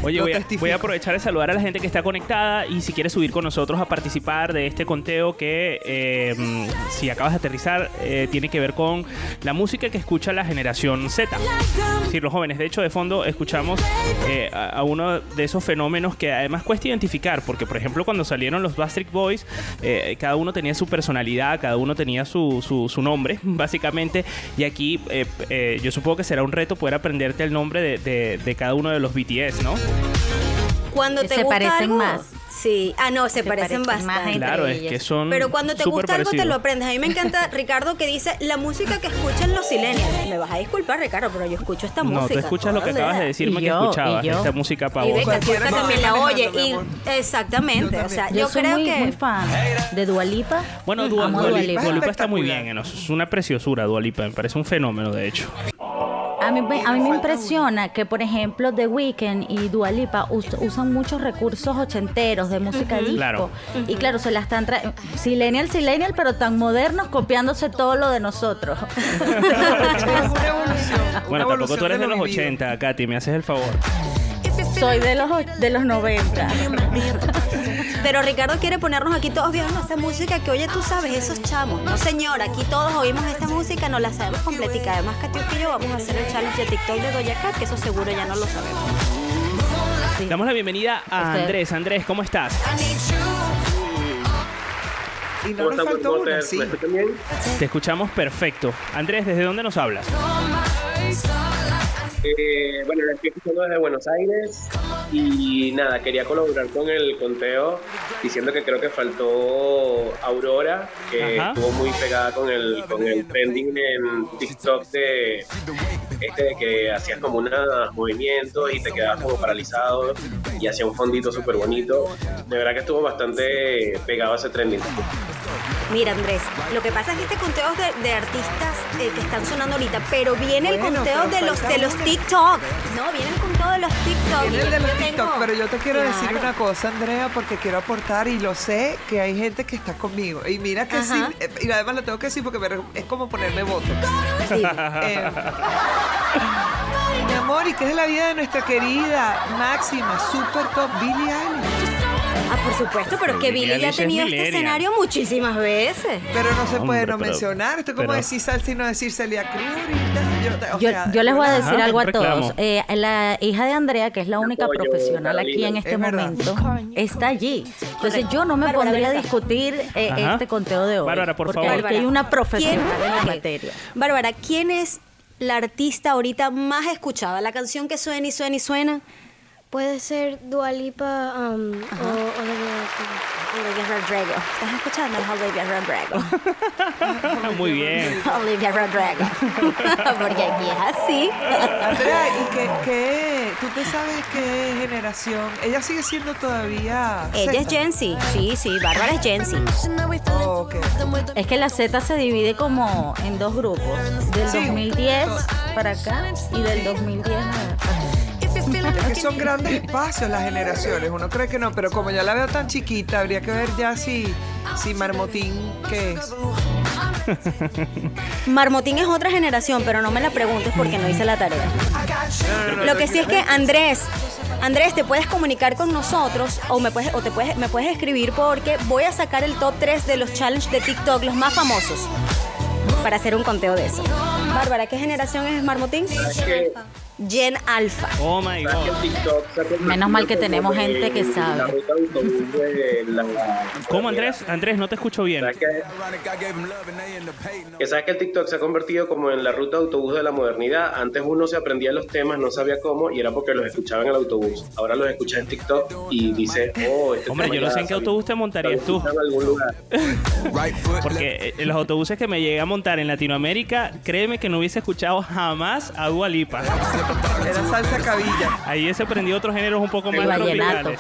Oye, voy a, testifico. voy a aprovechar de saludar a la gente que está conectada y si quieres subir con nosotros a participar de este conteo que, eh, mm, si acabas de aterrizar, eh, tiene que ver con la música que escucha la generación Z. Es decir, los jóvenes. De hecho, de fondo escuchamos eh, a, a uno de esos fenómenos que además cuesta identificar, porque, por ejemplo, cuando salieron los Backstreet Boys, eh, cada uno tenía su personalidad, cada uno tenía su, su- su nombre, básicamente. Y aquí eh, eh, yo supongo que será un reto poder aprenderte el nombre de, de- de cada uno de los BTS, ¿no? Cuando te se gusta parecen algo- más. Sí, ah, no, se, parecen, bastante. Claro, es que son. Pero cuando te gusta algo te lo aprendes. A mí me encanta, Ricardo, que dice la música que escuchan los silenios. Me vas a disculpar, Ricardo, pero yo escucho esta música. No, tú escuchas lo que acabas de decirme Y que yo, escuchabas, y yo. esta música Y pavosa. Beca también la oye. Y, exactamente. Yo o sea, Yo, yo, soy creo muy, que. muy fan de Dualipa. Bueno, Dua, Amo Dua Dua Lipa, Lipa. Dua Lipa está muy bien, es una preciosura Dua Lipa, me parece un fenómeno de hecho. A mí, me- a mí me impresiona que, por ejemplo, The Weeknd y Dua Lipa us- usan muchos recursos ochenteros de música disco. Claro. Y claro, se la están trayendo. Silenial, Silenial, pero tan modernos, copiándose todo lo de nosotros. Bueno, tampoco tú eres de lo los vivido. 80, Katy, me haces el favor. Soy de los, och- de los 90. Pero Ricardo quiere ponernos aquí todos viendo esa música que oye tú sabes, esos chamos. No señor, aquí todos oímos esta música, no la sabemos completica. Además, Katy y yo vamos a hacer el challenge de TikTok de Doja Cat, que eso seguro ya no lo sabemos. Sí. Damos la bienvenida a Usted. Andrés. Andrés, ¿cómo estás? Y no ¿Cómo nos faltó ¿Cómo uno, te- sí. Te escuchamos perfecto. Andrés, ¿desde dónde nos hablas? Eh, bueno, la estoy escuchando desde Buenos Aires y nada, quería colaborar con el conteo diciendo que creo que faltó Aurora, que Ajá. estuvo muy pegada con el, con el trending en TikTok de, este de que hacías como unos movimientos y te quedabas como paralizado y hacía un fondito súper bonito. De verdad que estuvo bastante pegado a ese trending. Mira, Andrés, lo que pasa es que este conteo es de, de artistas eh, que están sonando ahorita, pero viene el Bueno, conteo de los de los. TikTok. No, viene el conteo de los TikTok. Viene el de los yo TikTok, tengo- pero yo te quiero decir una cosa, Andrea, porque quiero aportar y lo sé que hay gente que está conmigo. Y mira que sí, Ajá. eh, y además lo tengo que decir porque me es como ponerme voto. Sí. Eh, mi amor, ¿y qué es de la vida de nuestra querida máxima, super top Billie Eilish? Ah, por supuesto, pero es que Billy ya ha tenido este escenario muchísimas veces. Pero no se puede Hombre, no pero- mencionar. Esto es como decir salsa y no decir Celia Cruz. Yo, o Yo, sea, yo les voy a decir Ajá, algo a todos. Eh, la hija de Andrea, que es la única Apoyo, profesional aquí en este Es verdad. momento, está allí. Entonces yo no me Bárbara, pondría a discutir eh, este conteo de hoy. Bárbara, por porque favor. aquí hay una profesional ¿Quién- en la materia. Bárbara, ¿quién es la artista ahorita más escuchada? La canción que suena y suena y suena. Puede ser Dualipa um, o Olivia Olivia Rodrigo. ¿Estás escuchando? Es Olivia Rodrigo. Muy bien. Olivia Rodrigo. Porque aquí es así. Andrea, ¿y qué, qué- tú te sabes qué generación? Ella sigue siendo todavía. Ella es. Gen Z. Sí, sí, Bárbara es Gen Z. Oh. Es que la Z se divide como en dos grupos. Del Sí. 2010 para acá y del 2010 a acá. Es que son grandes espacios las generaciones. Uno cree que no, pero como ya la veo tan chiquita, habría que ver ya si, si Marmotín, ¿qué es? Marmotín es otra generación, pero no me la preguntes porque no hice la tarea. No, no, no, Lo que sí es que. Andrés, Andrés, te puedes comunicar con nosotros o me puedes o te puedes me puedes escribir porque voy a sacar el top 3 de los challenges de TikTok, los más famosos, para hacer un conteo de eso. Bárbara, ¿qué generación es Marmotín? ¿Sabes que, Gen Alpha. Oh my god. Menos mal que tenemos en gente que sabe. ¿Cómo, Andrés? Andrés, no te escucho bien. ¿Sabes que, que sabes que el TikTok se ha convertido como en la ruta de autobús de la modernidad. Antes uno se aprendía los temas, no sabía cómo, y era porque los escuchaba en el autobús. Ahora los escuchas en TikTok y dice, oh, este Hombre, tema yo no sé en qué autobús te montarías tú. en algún lugar. Porque eh, en los autobuses que me llegué a montar en Latinoamérica, créeme que no hubiese escuchado jamás a Dua Lipa. Era salsa cabilla. Ahí he aprendido otros géneros un poco más tropicales.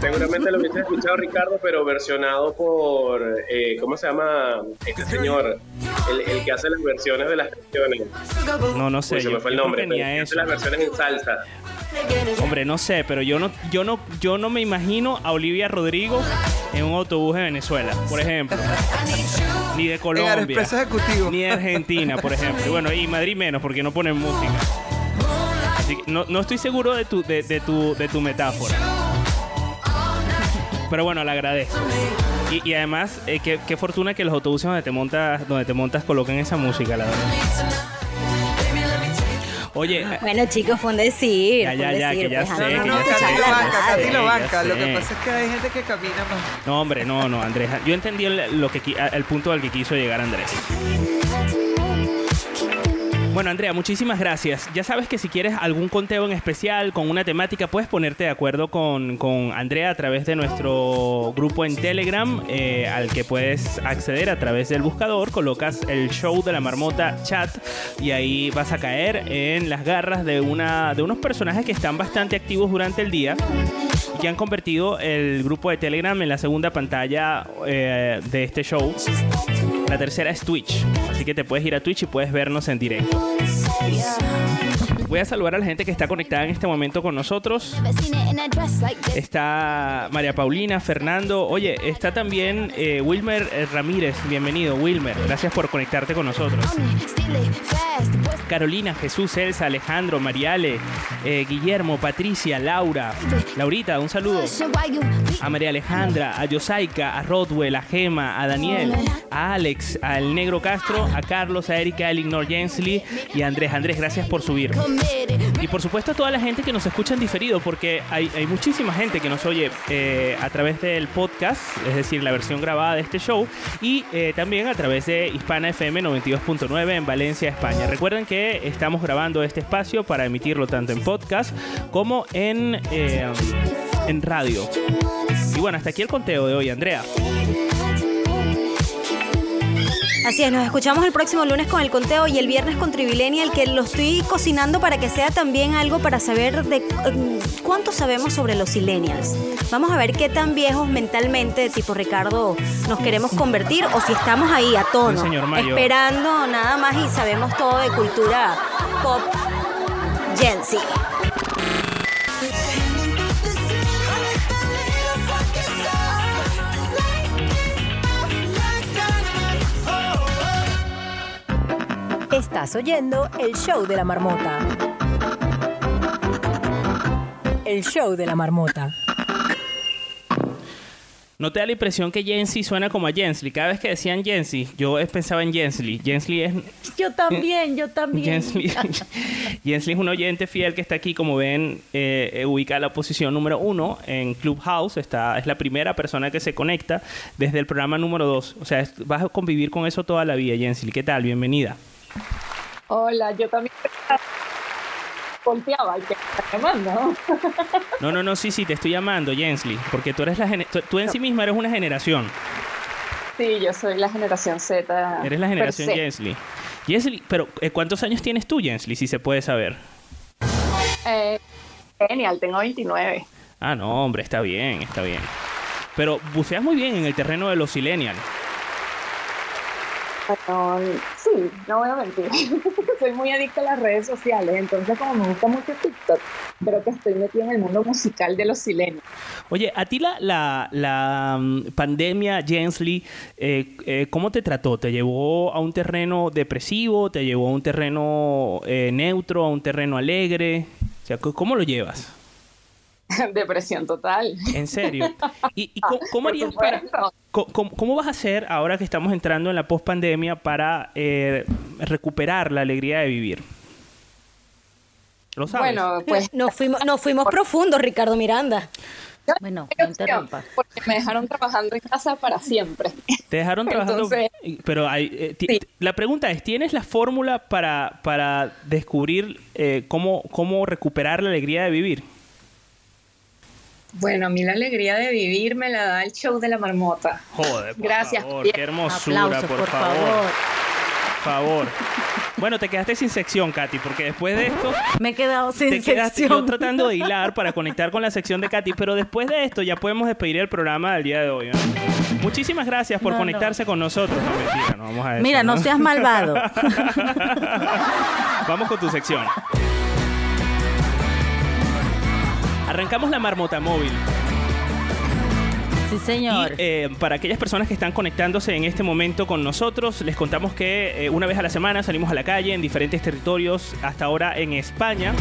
Seguramente lo hubiese escuchado Ricardo, pero versionado por, eh, ¿cómo se llama este señor? El, el que hace las versiones de las canciones. No, no sé. Uy, se yo- me fue el nombre. pero el que hace las versiones en salsa. Hombre, no sé, pero yo no, yo no, yo no me imagino a Olivia Rodrigo en un autobús de Venezuela, por ejemplo. Ni de Colombia. Ni de Argentina, por ejemplo. Y bueno, y Madrid menos, porque no ponen música. Así que no, no estoy seguro de tu, de, de tu, de tu metáfora. Pero bueno, la agradezco. Y, y además, eh, qué, qué fortuna que los autobuses donde te montas, donde te montas colocan esa música, la verdad. Oye, Bueno, chicos, fue un decir. Ya, ya, ya, decir, que ya pues, sé, que no, ya lo la banca, radio. Katy lo ya banca. Lo que sé. pasa es que hay gente que camina más. No, hombre, no, no, Andrés. Yo entendí el, lo que, el punto al que quiso llegar Andrés. Bueno, Andrea, muchísimas gracias. Ya sabes que si quieres algún conteo en especial con una temática, puedes ponerte de acuerdo con, con Andrea a través de nuestro grupo en Telegram, eh, al que puedes acceder a través del buscador. Colocas el show de la marmota chat y ahí vas a caer en las garras de, una, de unos personajes que están bastante activos durante el día y que han convertido el grupo de Telegram en la segunda pantalla eh, de este show. La tercera es Twitch. Así que te puedes ir a Twitch y puedes vernos en directo. Voy a saludar a la gente que está conectada en este momento con nosotros. Está María Paulina, Fernando. Oye, está también eh, Wilmer eh, Ramírez. Bienvenido, Wilmer. Gracias por conectarte con nosotros. Carolina, Jesús, Elsa, Alejandro, Mariale, eh, Guillermo, Patricia, Laura. Laurita, un saludo. A María Alejandra, a Yosaika, a Rodwell, a Gema, a Daniel, a Alex, al Negro Castro, a Carlos, a Erika, a Elinor Jensly y a Andrés. Andrés, gracias por subir. Y por supuesto a toda la gente que nos escucha en diferido, porque hay, muchísima gente que nos oye eh, a través del podcast, es decir, la versión grabada de este show, y eh, también a través de Hispana FM 92.9 en Valencia, España. Recuerden que estamos grabando este espacio para emitirlo tanto en podcast como en, eh, en radio. Y bueno, hasta aquí el conteo de hoy, Andrea. Así es, nos escuchamos el próximo lunes con el conteo y el viernes con Trivilenial, que lo estoy cocinando para que sea también algo para saber de eh, cuánto sabemos sobre los silenials. Vamos a ver qué tan viejos mentalmente, tipo Ricardo, nos queremos convertir o si estamos ahí a tono, Sí, esperando nada más y sabemos todo de cultura pop Gen Z. Estás oyendo el show de la marmota. El show de la marmota. ¿No te da la impresión que Jensi suena como a Jensly? Cada vez que decían Jensi, yo pensaba en Jensly. Jensly es Yo también, yo también. Jensly, Jensly es un oyente fiel que está aquí, como ven, eh, ubica la posición número uno en Clubhouse. Está, es la primera persona que se conecta desde el programa número dos. O sea, es- vas a convivir con eso toda la vida, Jensly. ¿Qué tal? Bienvenida. Hola, yo también volteaba y te está llamando. ¿no? No, no, sí, sí, te estoy llamando, Jensly, porque tú eres la tú, tú en sí misma eres una generación. Sí, yo soy la generación Z. Eres la generación. Jensly. Jensly, pero eh, ¿cuántos años tienes tú, Jensly, si se puede saber? Eh, genial, tengo 29. Ah, no, hombre, está bien, está bien. Pero buceas muy bien en el terreno de los millennials. Sí, no voy a mentir. soy muy adicta a las redes sociales, entonces como me gusta mucho TikTok, creo que estoy metida en el mundo musical de los silenios. Oye, a ti la, la, la, mm, pandemia, Jensley, eh, eh, ¿cómo te trató? ¿Te llevó a un terreno depresivo? ¿Te llevó a un terreno eh, neutro? ¿A un terreno alegre? ¿cómo lo llevas? Depresión total. En serio. ¿Y, y cómo, harías para, cómo, cómo vas a hacer ahora que estamos entrando en la pospandemia para eh, recuperar la alegría de vivir? ¿Lo sabes? Bueno, pues Nos fuimos, nos fuimos profundos, Ricardo Miranda. Bueno, no interrumpas. porque me dejaron trabajando en casa para siempre. Te dejaron trabajando. Entonces- pero hay, eh, Sí. la pregunta es: ¿tienes la fórmula para, para descubrir eh, cómo, cómo recuperar la alegría de vivir? Bueno, a mí la alegría de vivir me la da el show de la marmota. Joder, por Gracias, favor, qué hermosura, Aplausos, por, por favor. favor. Por favor. Bueno, te quedaste sin sección, Katy, porque después de esto Me he quedado sin te quedaste yo sección. tratando de hilar para conectar con la sección de Katy, pero después de esto ya podemos despedir el programa del día de hoy. ¿no? Muchísimas gracias por No, no. conectarse con nosotros. No, mentira, no vamos a eso, Mira, no seas malvado. Vamos con tu sección. Arrancamos la marmota móvil. Sí, señor. Y eh, para aquellas personas que están conectándose en este momento con nosotros, les contamos que eh, una vez a la semana salimos a la calle en diferentes territorios, hasta ahora en España.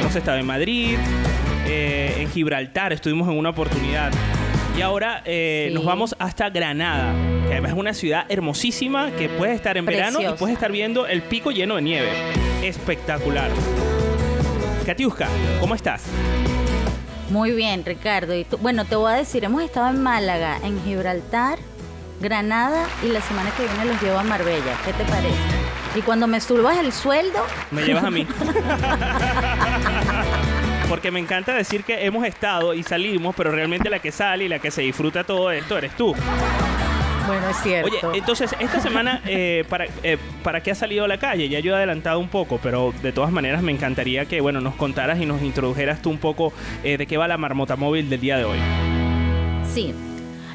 Hemos estado en Madrid, eh, en Gibraltar, estuvimos en una oportunidad. Y ahora Sí. nos vamos hasta Granada, que además es una ciudad hermosísima que puedes estar en verano y puedes estar viendo el pico lleno de nieve. Espectacular. Katiuska, ¿cómo estás? Muy bien, Ricardo. Y tú- bueno, te voy a decir, hemos estado en Málaga, en Gibraltar, Granada y la semana que viene los llevo a Marbella. ¿Qué te parece? Y cuando me subas el sueldo, Me llevas a mí. Porque me encanta decir que hemos estado y salimos, pero realmente la que sale y la que se disfruta todo esto eres tú. Bueno, es cierto. Oye, entonces, esta semana, eh, para, eh, ¿para qué has salido a la calle? Ya yo he adelantado un poco, pero de todas maneras me encantaría que, bueno, nos contaras y nos introdujeras tú un poco eh, de qué va la marmota móvil del día de hoy. Sí.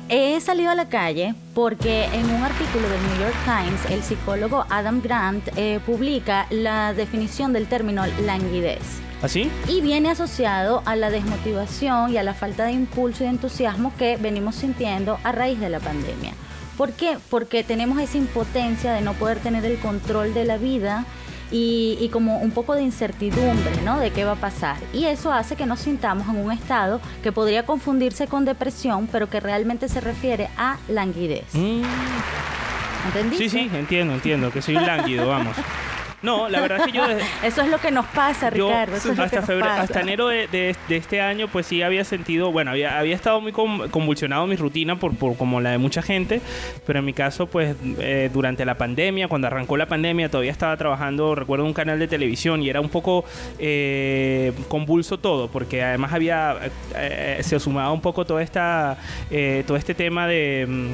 He salido a la calle porque en un artículo del New York Times el psicólogo Adam Grant eh, publica la definición del término languidez ¿Así? y viene asociado a la desmotivación y a la falta de impulso y entusiasmo que venimos sintiendo a raíz de la pandemia. ¿Por qué? Porque tenemos esa impotencia de no poder tener el control de la vida y, y como un poco de incertidumbre, ¿no? De qué va a pasar. Y eso hace que nos sintamos en un estado que podría confundirse con depresión, pero que realmente se refiere a languidez. Mm. ¿Entendiste? Sí, sí, entiendo, entiendo, que soy lánguido, vamos. No, la verdad es que yo desde- Eso es lo que nos pasa, Yo Ricardo. Eso es lo que hasta, febrero, pasa. hasta enero de, de- de este año, pues sí había sentido, bueno, había, había estado muy con- convulsionado mi rutina por, por como la de mucha gente, pero en mi caso, pues eh, durante la pandemia, cuando arrancó la pandemia, todavía estaba trabajando, recuerdo un canal de televisión y era un poco eh, convulso todo, porque además había, eh, se sumaba un poco toda esta, eh, todo este tema de, mm,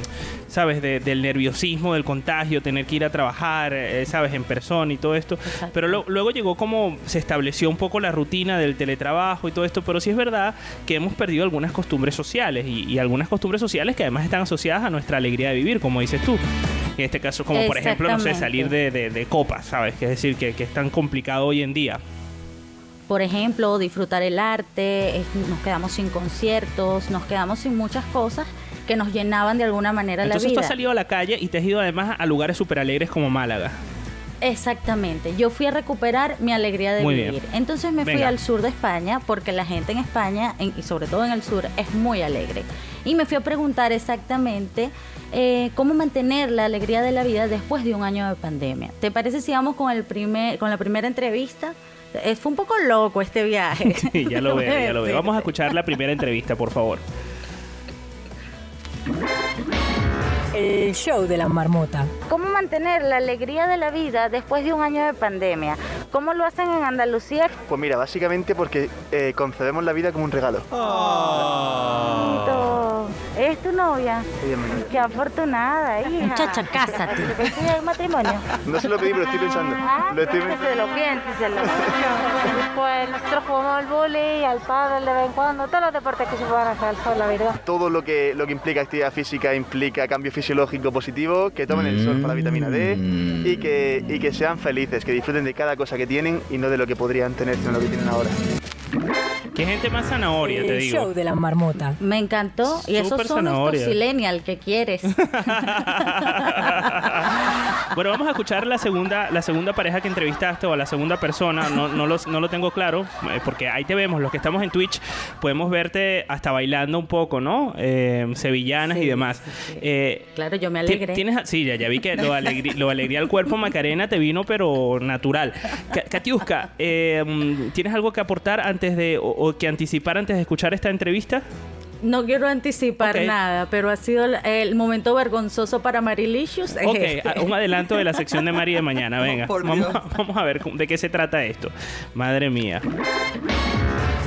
sabes, de- del nerviosismo, del contagio, tener que ir a trabajar, eh, sabes, en persona y todo esto, pero lo- luego llegó como se estableció un poco la rutina del teletrabajo y todo esto, pero sí es verdad que hemos perdido algunas costumbres sociales y, y algunas costumbres sociales que además están asociadas a nuestra alegría de vivir, como dices tú. En este caso, como por ejemplo, no sé, salir de, de, de copas, ¿sabes? Que es decir, que, que es tan complicado hoy en día. Por ejemplo, disfrutar el arte, es- nos quedamos sin conciertos, nos quedamos sin muchas cosas que nos llenaban de alguna manera Entonces la tú vida. has salido a la calle y te has ido además a lugares súper alegres como Málaga. Exactamente, yo fui a recuperar mi alegría de Muy bien. vivir. Entonces me fui al sur de España porque la gente en España, en- y sobre todo en el sur, es muy alegre. Y me fui a preguntar exactamente eh, cómo mantener la alegría de la vida después de un año de pandemia. ¿Te parece si vamos con, el primer, con la primera entrevista? Fue un poco loco este viaje. Sí, ya lo veo, ya lo veo. Vamos a escuchar la primera entrevista, por favor. El show de la marmota. ¿Cómo mantener la alegría de la vida después de un año de pandemia? ¿Cómo lo hacen en Andalucía? Pues mira, básicamente porque eh, concebemos la vida como un regalo. ¿Es tu novia? Ella me Qué afortunada, hija. Muchacha, cásate. ¿Te pide matrimonio? No se lo pedí, pero estoy pensando. Ah, Lo estoy pensando. se lo piénselo. Pues nosotros jugamos al boli, al pádel de vez en cuando, todos los deportes que se puedan hacer al sol, la verdad. Todo lo que, lo que implica actividad física implica cambio fisiológico positivo, que tomen el sol para la vitamina D y que, y que sean felices, que disfruten de cada cosa que tienen y no de lo que podrían tener, sino lo que tienen ahora. Qué gente más zanahoria, te El digo. show de la marmota. Me encantó. Y esos son zanahoria. estos silenial que quieres. Bueno, vamos a escuchar la segunda, la segunda pareja que entrevistaste o la segunda persona. No, no, lo, no lo tengo claro, eh, porque ahí te vemos. Los que estamos en Twitch podemos verte hasta bailando un poco, ¿no? Eh, sevillanas y demás. Eh, Claro, yo me alegré. Tienes, sí, ya, ya vi que lo alegría, lo alegría al cuerpo Macarena te vino, pero natural. Ka- Katiuska, eh, ¿tienes algo que aportar antes de, o, o que anticipar antes de escuchar esta entrevista? No quiero anticipar nada, pero ha sido el, el momento vergonzoso para Marilicious. es Ok, este. un adelanto de la sección de Mari de mañana, venga. vamos, a, vamos a ver de qué se trata esto. Madre mía.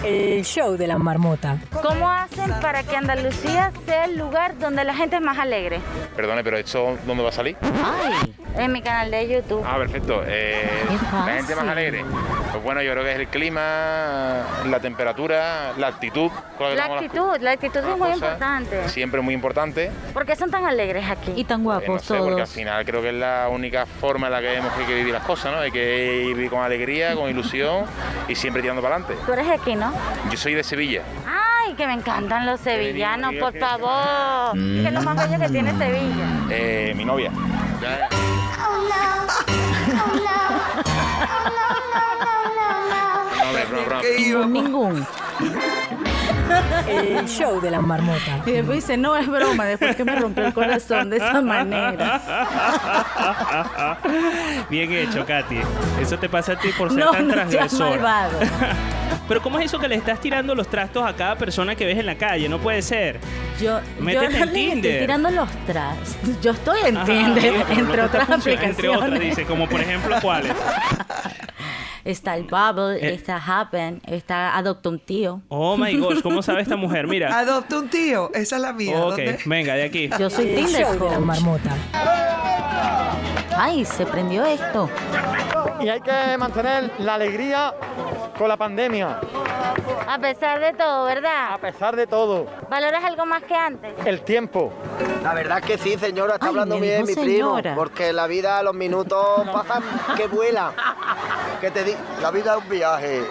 El show de la marmota. ¿Cómo hacen para que Andalucía sea el lugar donde la gente es más alegre? Perdone, pero ¿esto dónde va a salir? Ay, en mi canal de YouTube. Ah, perfecto. Eh, Qué la gente más alegre. Pues bueno, yo creo que es el clima, la temperatura, la actitud. que La las actitud, la actitud es muy importante. Siempre muy importante. ¿Por qué son tan alegres aquí? Y tan Eh, guapos no sé, porque al todos. final creo que es la única forma en la que hemos que vivir las cosas, ¿no? Hay que vivir con alegría, con ilusión y siempre tirando para adelante. Tú eres de aquí, ¿no? Yo soy de Sevilla. Ay, que me encantan los sevillanos, por que- favor. ¿Qué es lo más bello que tiene Sevilla? Eh, mi novia. Ya- No, hombre, broma, broma. Que íbamos. Ningún. El show de la marmota. Y después dice, no es broma, después que me rompió el corazón de esa manera. Bien hecho, Katy. Eso te pasa a ti por ser No, tan no seas transgresora. malvado. Pero ¿cómo es eso que le estás tirando los trastos a cada persona que ves en la calle? No puede ser. Yo, Métete yo en Tinder. estoy tirando los tras. Yo estoy en Ajá, Tinder, sí, entre otras aplicaciones. Entre otras, dice, como por ejemplo, ¿cuáles? Está el Bubble, Eh. está Happen, está Adopta un tío. Oh my gosh, ¿cómo sabe esta mujer? Mira. Adopta un tío. Esa es la mía. Ok, ¿Dónde? venga, de aquí. Yo soy Tinder coach. marmota. Ay, se prendió esto. Y hay que mantener la alegría con la pandemia. A pesar de todo, ¿verdad? A pesar de todo. ¿Valoras algo más que antes? El tiempo. La verdad que sí, señora, está Ay, hablando bien mi primo, señora. porque la vida, los minutos pasan que vuelan. Que te di, la vida es un viaje,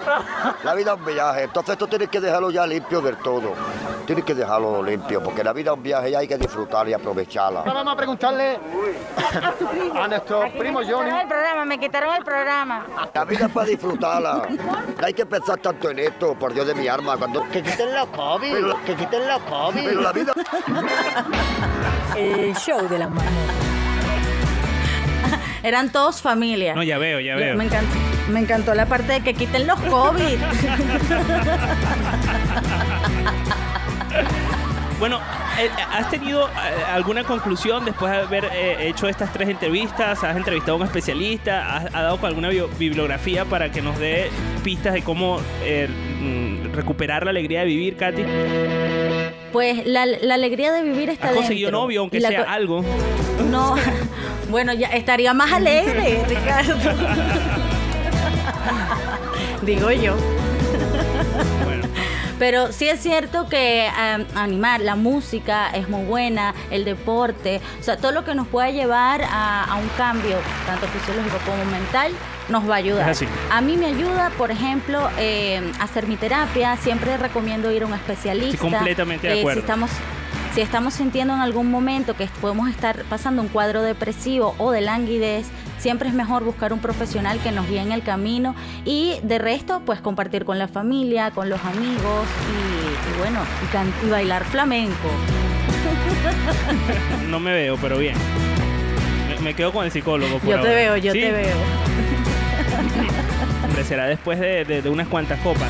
la vida es un viaje, entonces tú tienes que dejarlo ya limpio del todo. Tienes que dejarlo limpio, porque la vida es un viaje y hay que disfrutar y aprovecharla. Ahora vamos a preguntarle a nuestro primo Me Johnny. quitaron el programa, me quitaron el programa. La vida es para disfrutarla. No hay que pensar tanto en esto, por Dios de mi alma. Cuando... Que quiten los COVID, que quiten los COVID. Pero la vida... El show de la marmota. Eran todos familia. No, ya veo, ya veo. Me encantó, me encantó la parte de que quiten los COVID. Bueno, eh, ¿has tenido eh, alguna conclusión después de haber eh, hecho estas tres entrevistas? ¿Has entrevistado a un especialista? ¿Has ha dado con alguna bibliografía para que nos dé pistas de cómo eh, mm, recuperar la alegría de vivir, Katy? Pues la, la alegría de vivir está ¿Has conseguido dentro. novio, aunque la sea algo? No, bueno, ya estaría más alegre, Ricardo. Digo yo. Pero sí es cierto que animar, la música es muy buena, el deporte, o sea, todo lo que nos pueda llevar a, a un cambio, tanto fisiológico como mental, nos va a ayudar. Es así. A mí me ayuda, por ejemplo, eh, hacer mi terapia, siempre recomiendo ir a un especialista. Sí, completamente de Eh, acuerdo. si estamos si estamos sintiendo en algún momento que podemos estar pasando un cuadro depresivo o de languidez, siempre es mejor buscar un profesional que nos guíe en el camino y de resto, pues compartir con la familia, con los amigos y, y bueno, y, can- y bailar flamenco. No me veo, pero bien. Me, me quedo con el psicólogo. por Yo te veo, yo ¿Sí? te veo. Será después de, de- de unas cuantas copas.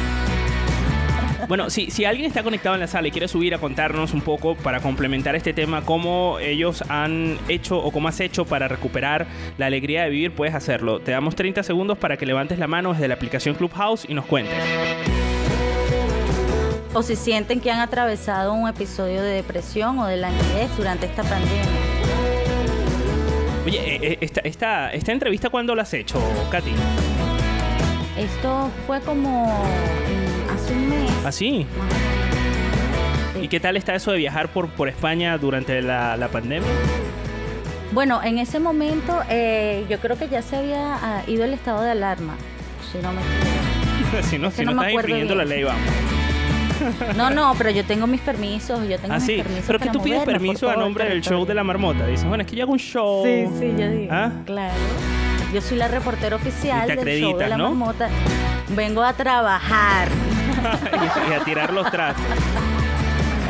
Bueno, si, si alguien está conectado en la sala y quiere subir a contarnos un poco para complementar este tema, cómo ellos han hecho o cómo has hecho para recuperar la alegría de vivir, puedes hacerlo. Te damos 30 segundos para que levantes la mano desde la aplicación Clubhouse y nos cuentes. O si sienten que han atravesado un episodio de depresión o de languidez durante esta pandemia. Oye, eh, eh, esta, esta, esta entrevista, ¿cuándo la has hecho, Katy? Esto fue como mm, hace un mes. ¿Así? ¿Y qué tal está eso de viajar por, por España durante la, la pandemia? Bueno, en ese momento eh, yo creo que ya se había ah, ido el estado de alarma. Si no me equivoco. si no, si no, no estás infringiendo la ley, vamos. No, no, pero yo tengo mis permisos, yo tengo Ah, mis sí. permisos. Pero que tú pides permiso a nombre del show de la marmota. Dices, bueno, es que yo hago un show. Sí, sí, yo digo. ¿Ah? Claro. Yo soy la reportera oficial del show de la ¿no? marmota. Vengo a trabajar. y a tirar los trastos.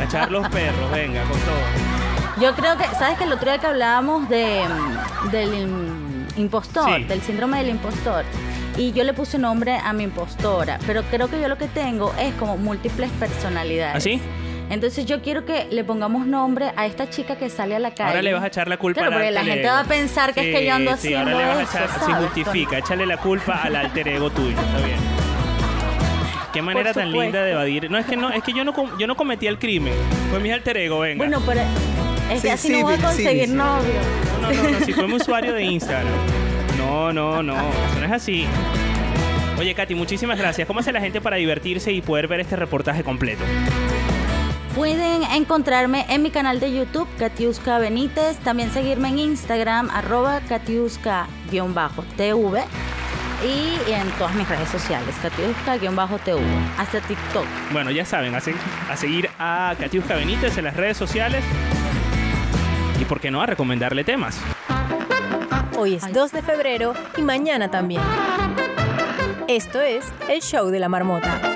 A echar los perros, venga, con todo. Yo creo que, ¿sabes que el otro día que hablábamos de, del im- impostor, Sí. del síndrome del impostor? Y yo le puse nombre a mi impostora, pero creo que yo lo que tengo es como múltiples personalidades. ¿Ah, sí? Entonces yo quiero que le pongamos nombre a esta chica que sale a la calle. Ahora le vas a echar la culpa Claro, al porque la gente ego. va a pensar que es que yo ando Sí, sí, haciendo ahora le vas a echar, se justifica, échale la culpa al alter ego tuyo, está bien. Qué manera tan linda de evadir. No, es que no, es que yo no, yo no cometí el crimen. Fue mi alter ego, venga. Bueno, pero es que Sí, así sí, no voy a conseguir sí. novio. No, no, no, si fue mi usuario de Instagram. No, no, no, eso no es así. Oye, Katy, muchísimas gracias. ¿Cómo hace la gente para divertirse y poder ver este reportaje completo? Pueden encontrarme en mi canal de YouTube, Katiuska Benítez. También seguirme en Instagram, arroba Katiuska-TV. Y en todas mis redes sociales, Katiuska-TV. Hasta TikTok. Bueno, ya saben, a, se- a seguir a Katiuska Benítez en las redes sociales. Y por qué no, a recomendarle temas. Hoy es 2 de febrero y mañana también. Esto es el show de la marmota.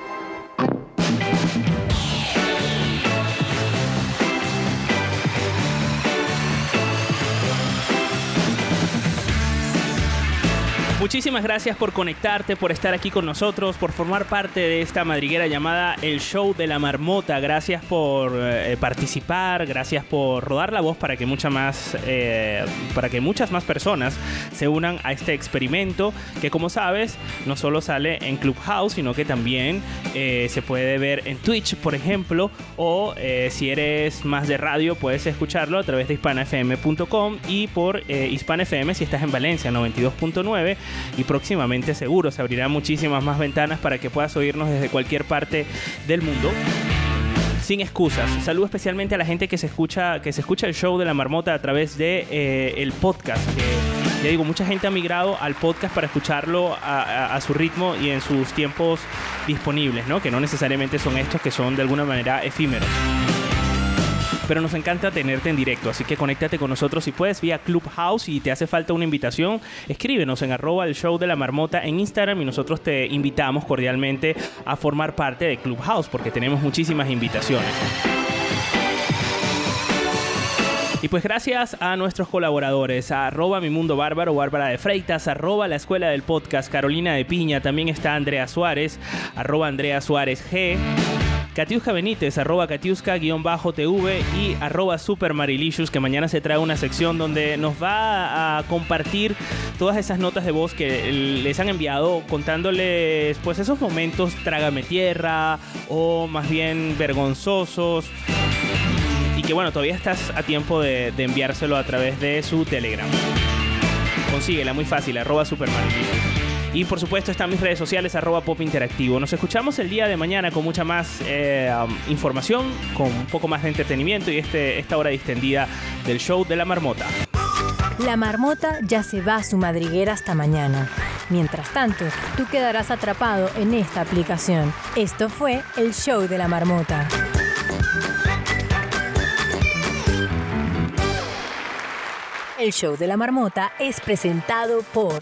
Muchísimas gracias por conectarte, por estar aquí con nosotros, por formar parte de esta madriguera llamada El Show de la Marmota. Gracias por eh, participar, gracias por rodar la voz para que mucha más, eh, para que muchas más personas se unan a este experimento que, como sabes, no solo sale en Clubhouse, sino que también eh, se puede ver en Twitch, por ejemplo, o si eres más de radio, puedes escucharlo a través de hispanafm.com y por eh, Hispan FM si estás en Valencia 92.9 y próximamente seguro se abrirán muchísimas más ventanas para que puedas oírnos desde cualquier parte del mundo sin excusas. Saludo especialmente a la gente que se escucha, que se escucha el show de la marmota a través de eh, el podcast. Ya digo, mucha gente ha migrado al podcast para escucharlo a, a- a su ritmo y en sus tiempos disponibles, ¿no? Que no necesariamente son estos que son de alguna manera efímeros. Pero nos encanta tenerte en directo, así que conéctate con nosotros si puedes vía Clubhouse y te hace falta una invitación, escríbenos en arroba el show de la marmota en Instagram y nosotros te invitamos cordialmente a formar parte de Clubhouse porque tenemos muchísimas invitaciones. Y pues gracias a nuestros colaboradores, arroba mi mundo bárbaro, Bárbara de Freitas, arroba la escuela del podcast, Carolina de Piña, también está Andrea Suárez, arroba Andrea Suárez G. Katiuska Benítez, arroba Katiuska-TV y arroba Supermarilicious, que mañana se trae una sección donde nos va a compartir todas esas notas de voz que les han enviado contándoles pues esos momentos trágame tierra o más bien vergonzosos y que bueno, todavía estás a tiempo de, de enviárselo a través de su Telegram. Consíguela, muy fácil, arroba Supermarilicious. Y por supuesto están mis redes sociales, arroba pop interactivo. Nos escuchamos el día de mañana con mucha más eh, um, información, con un poco más de entretenimiento y este, esta hora distendida del show de la marmota. La marmota ya se va a su madriguera hasta mañana. Mientras tanto, tú quedarás atrapado en esta aplicación. Esto fue el show de la marmota. El show de la marmota es presentado por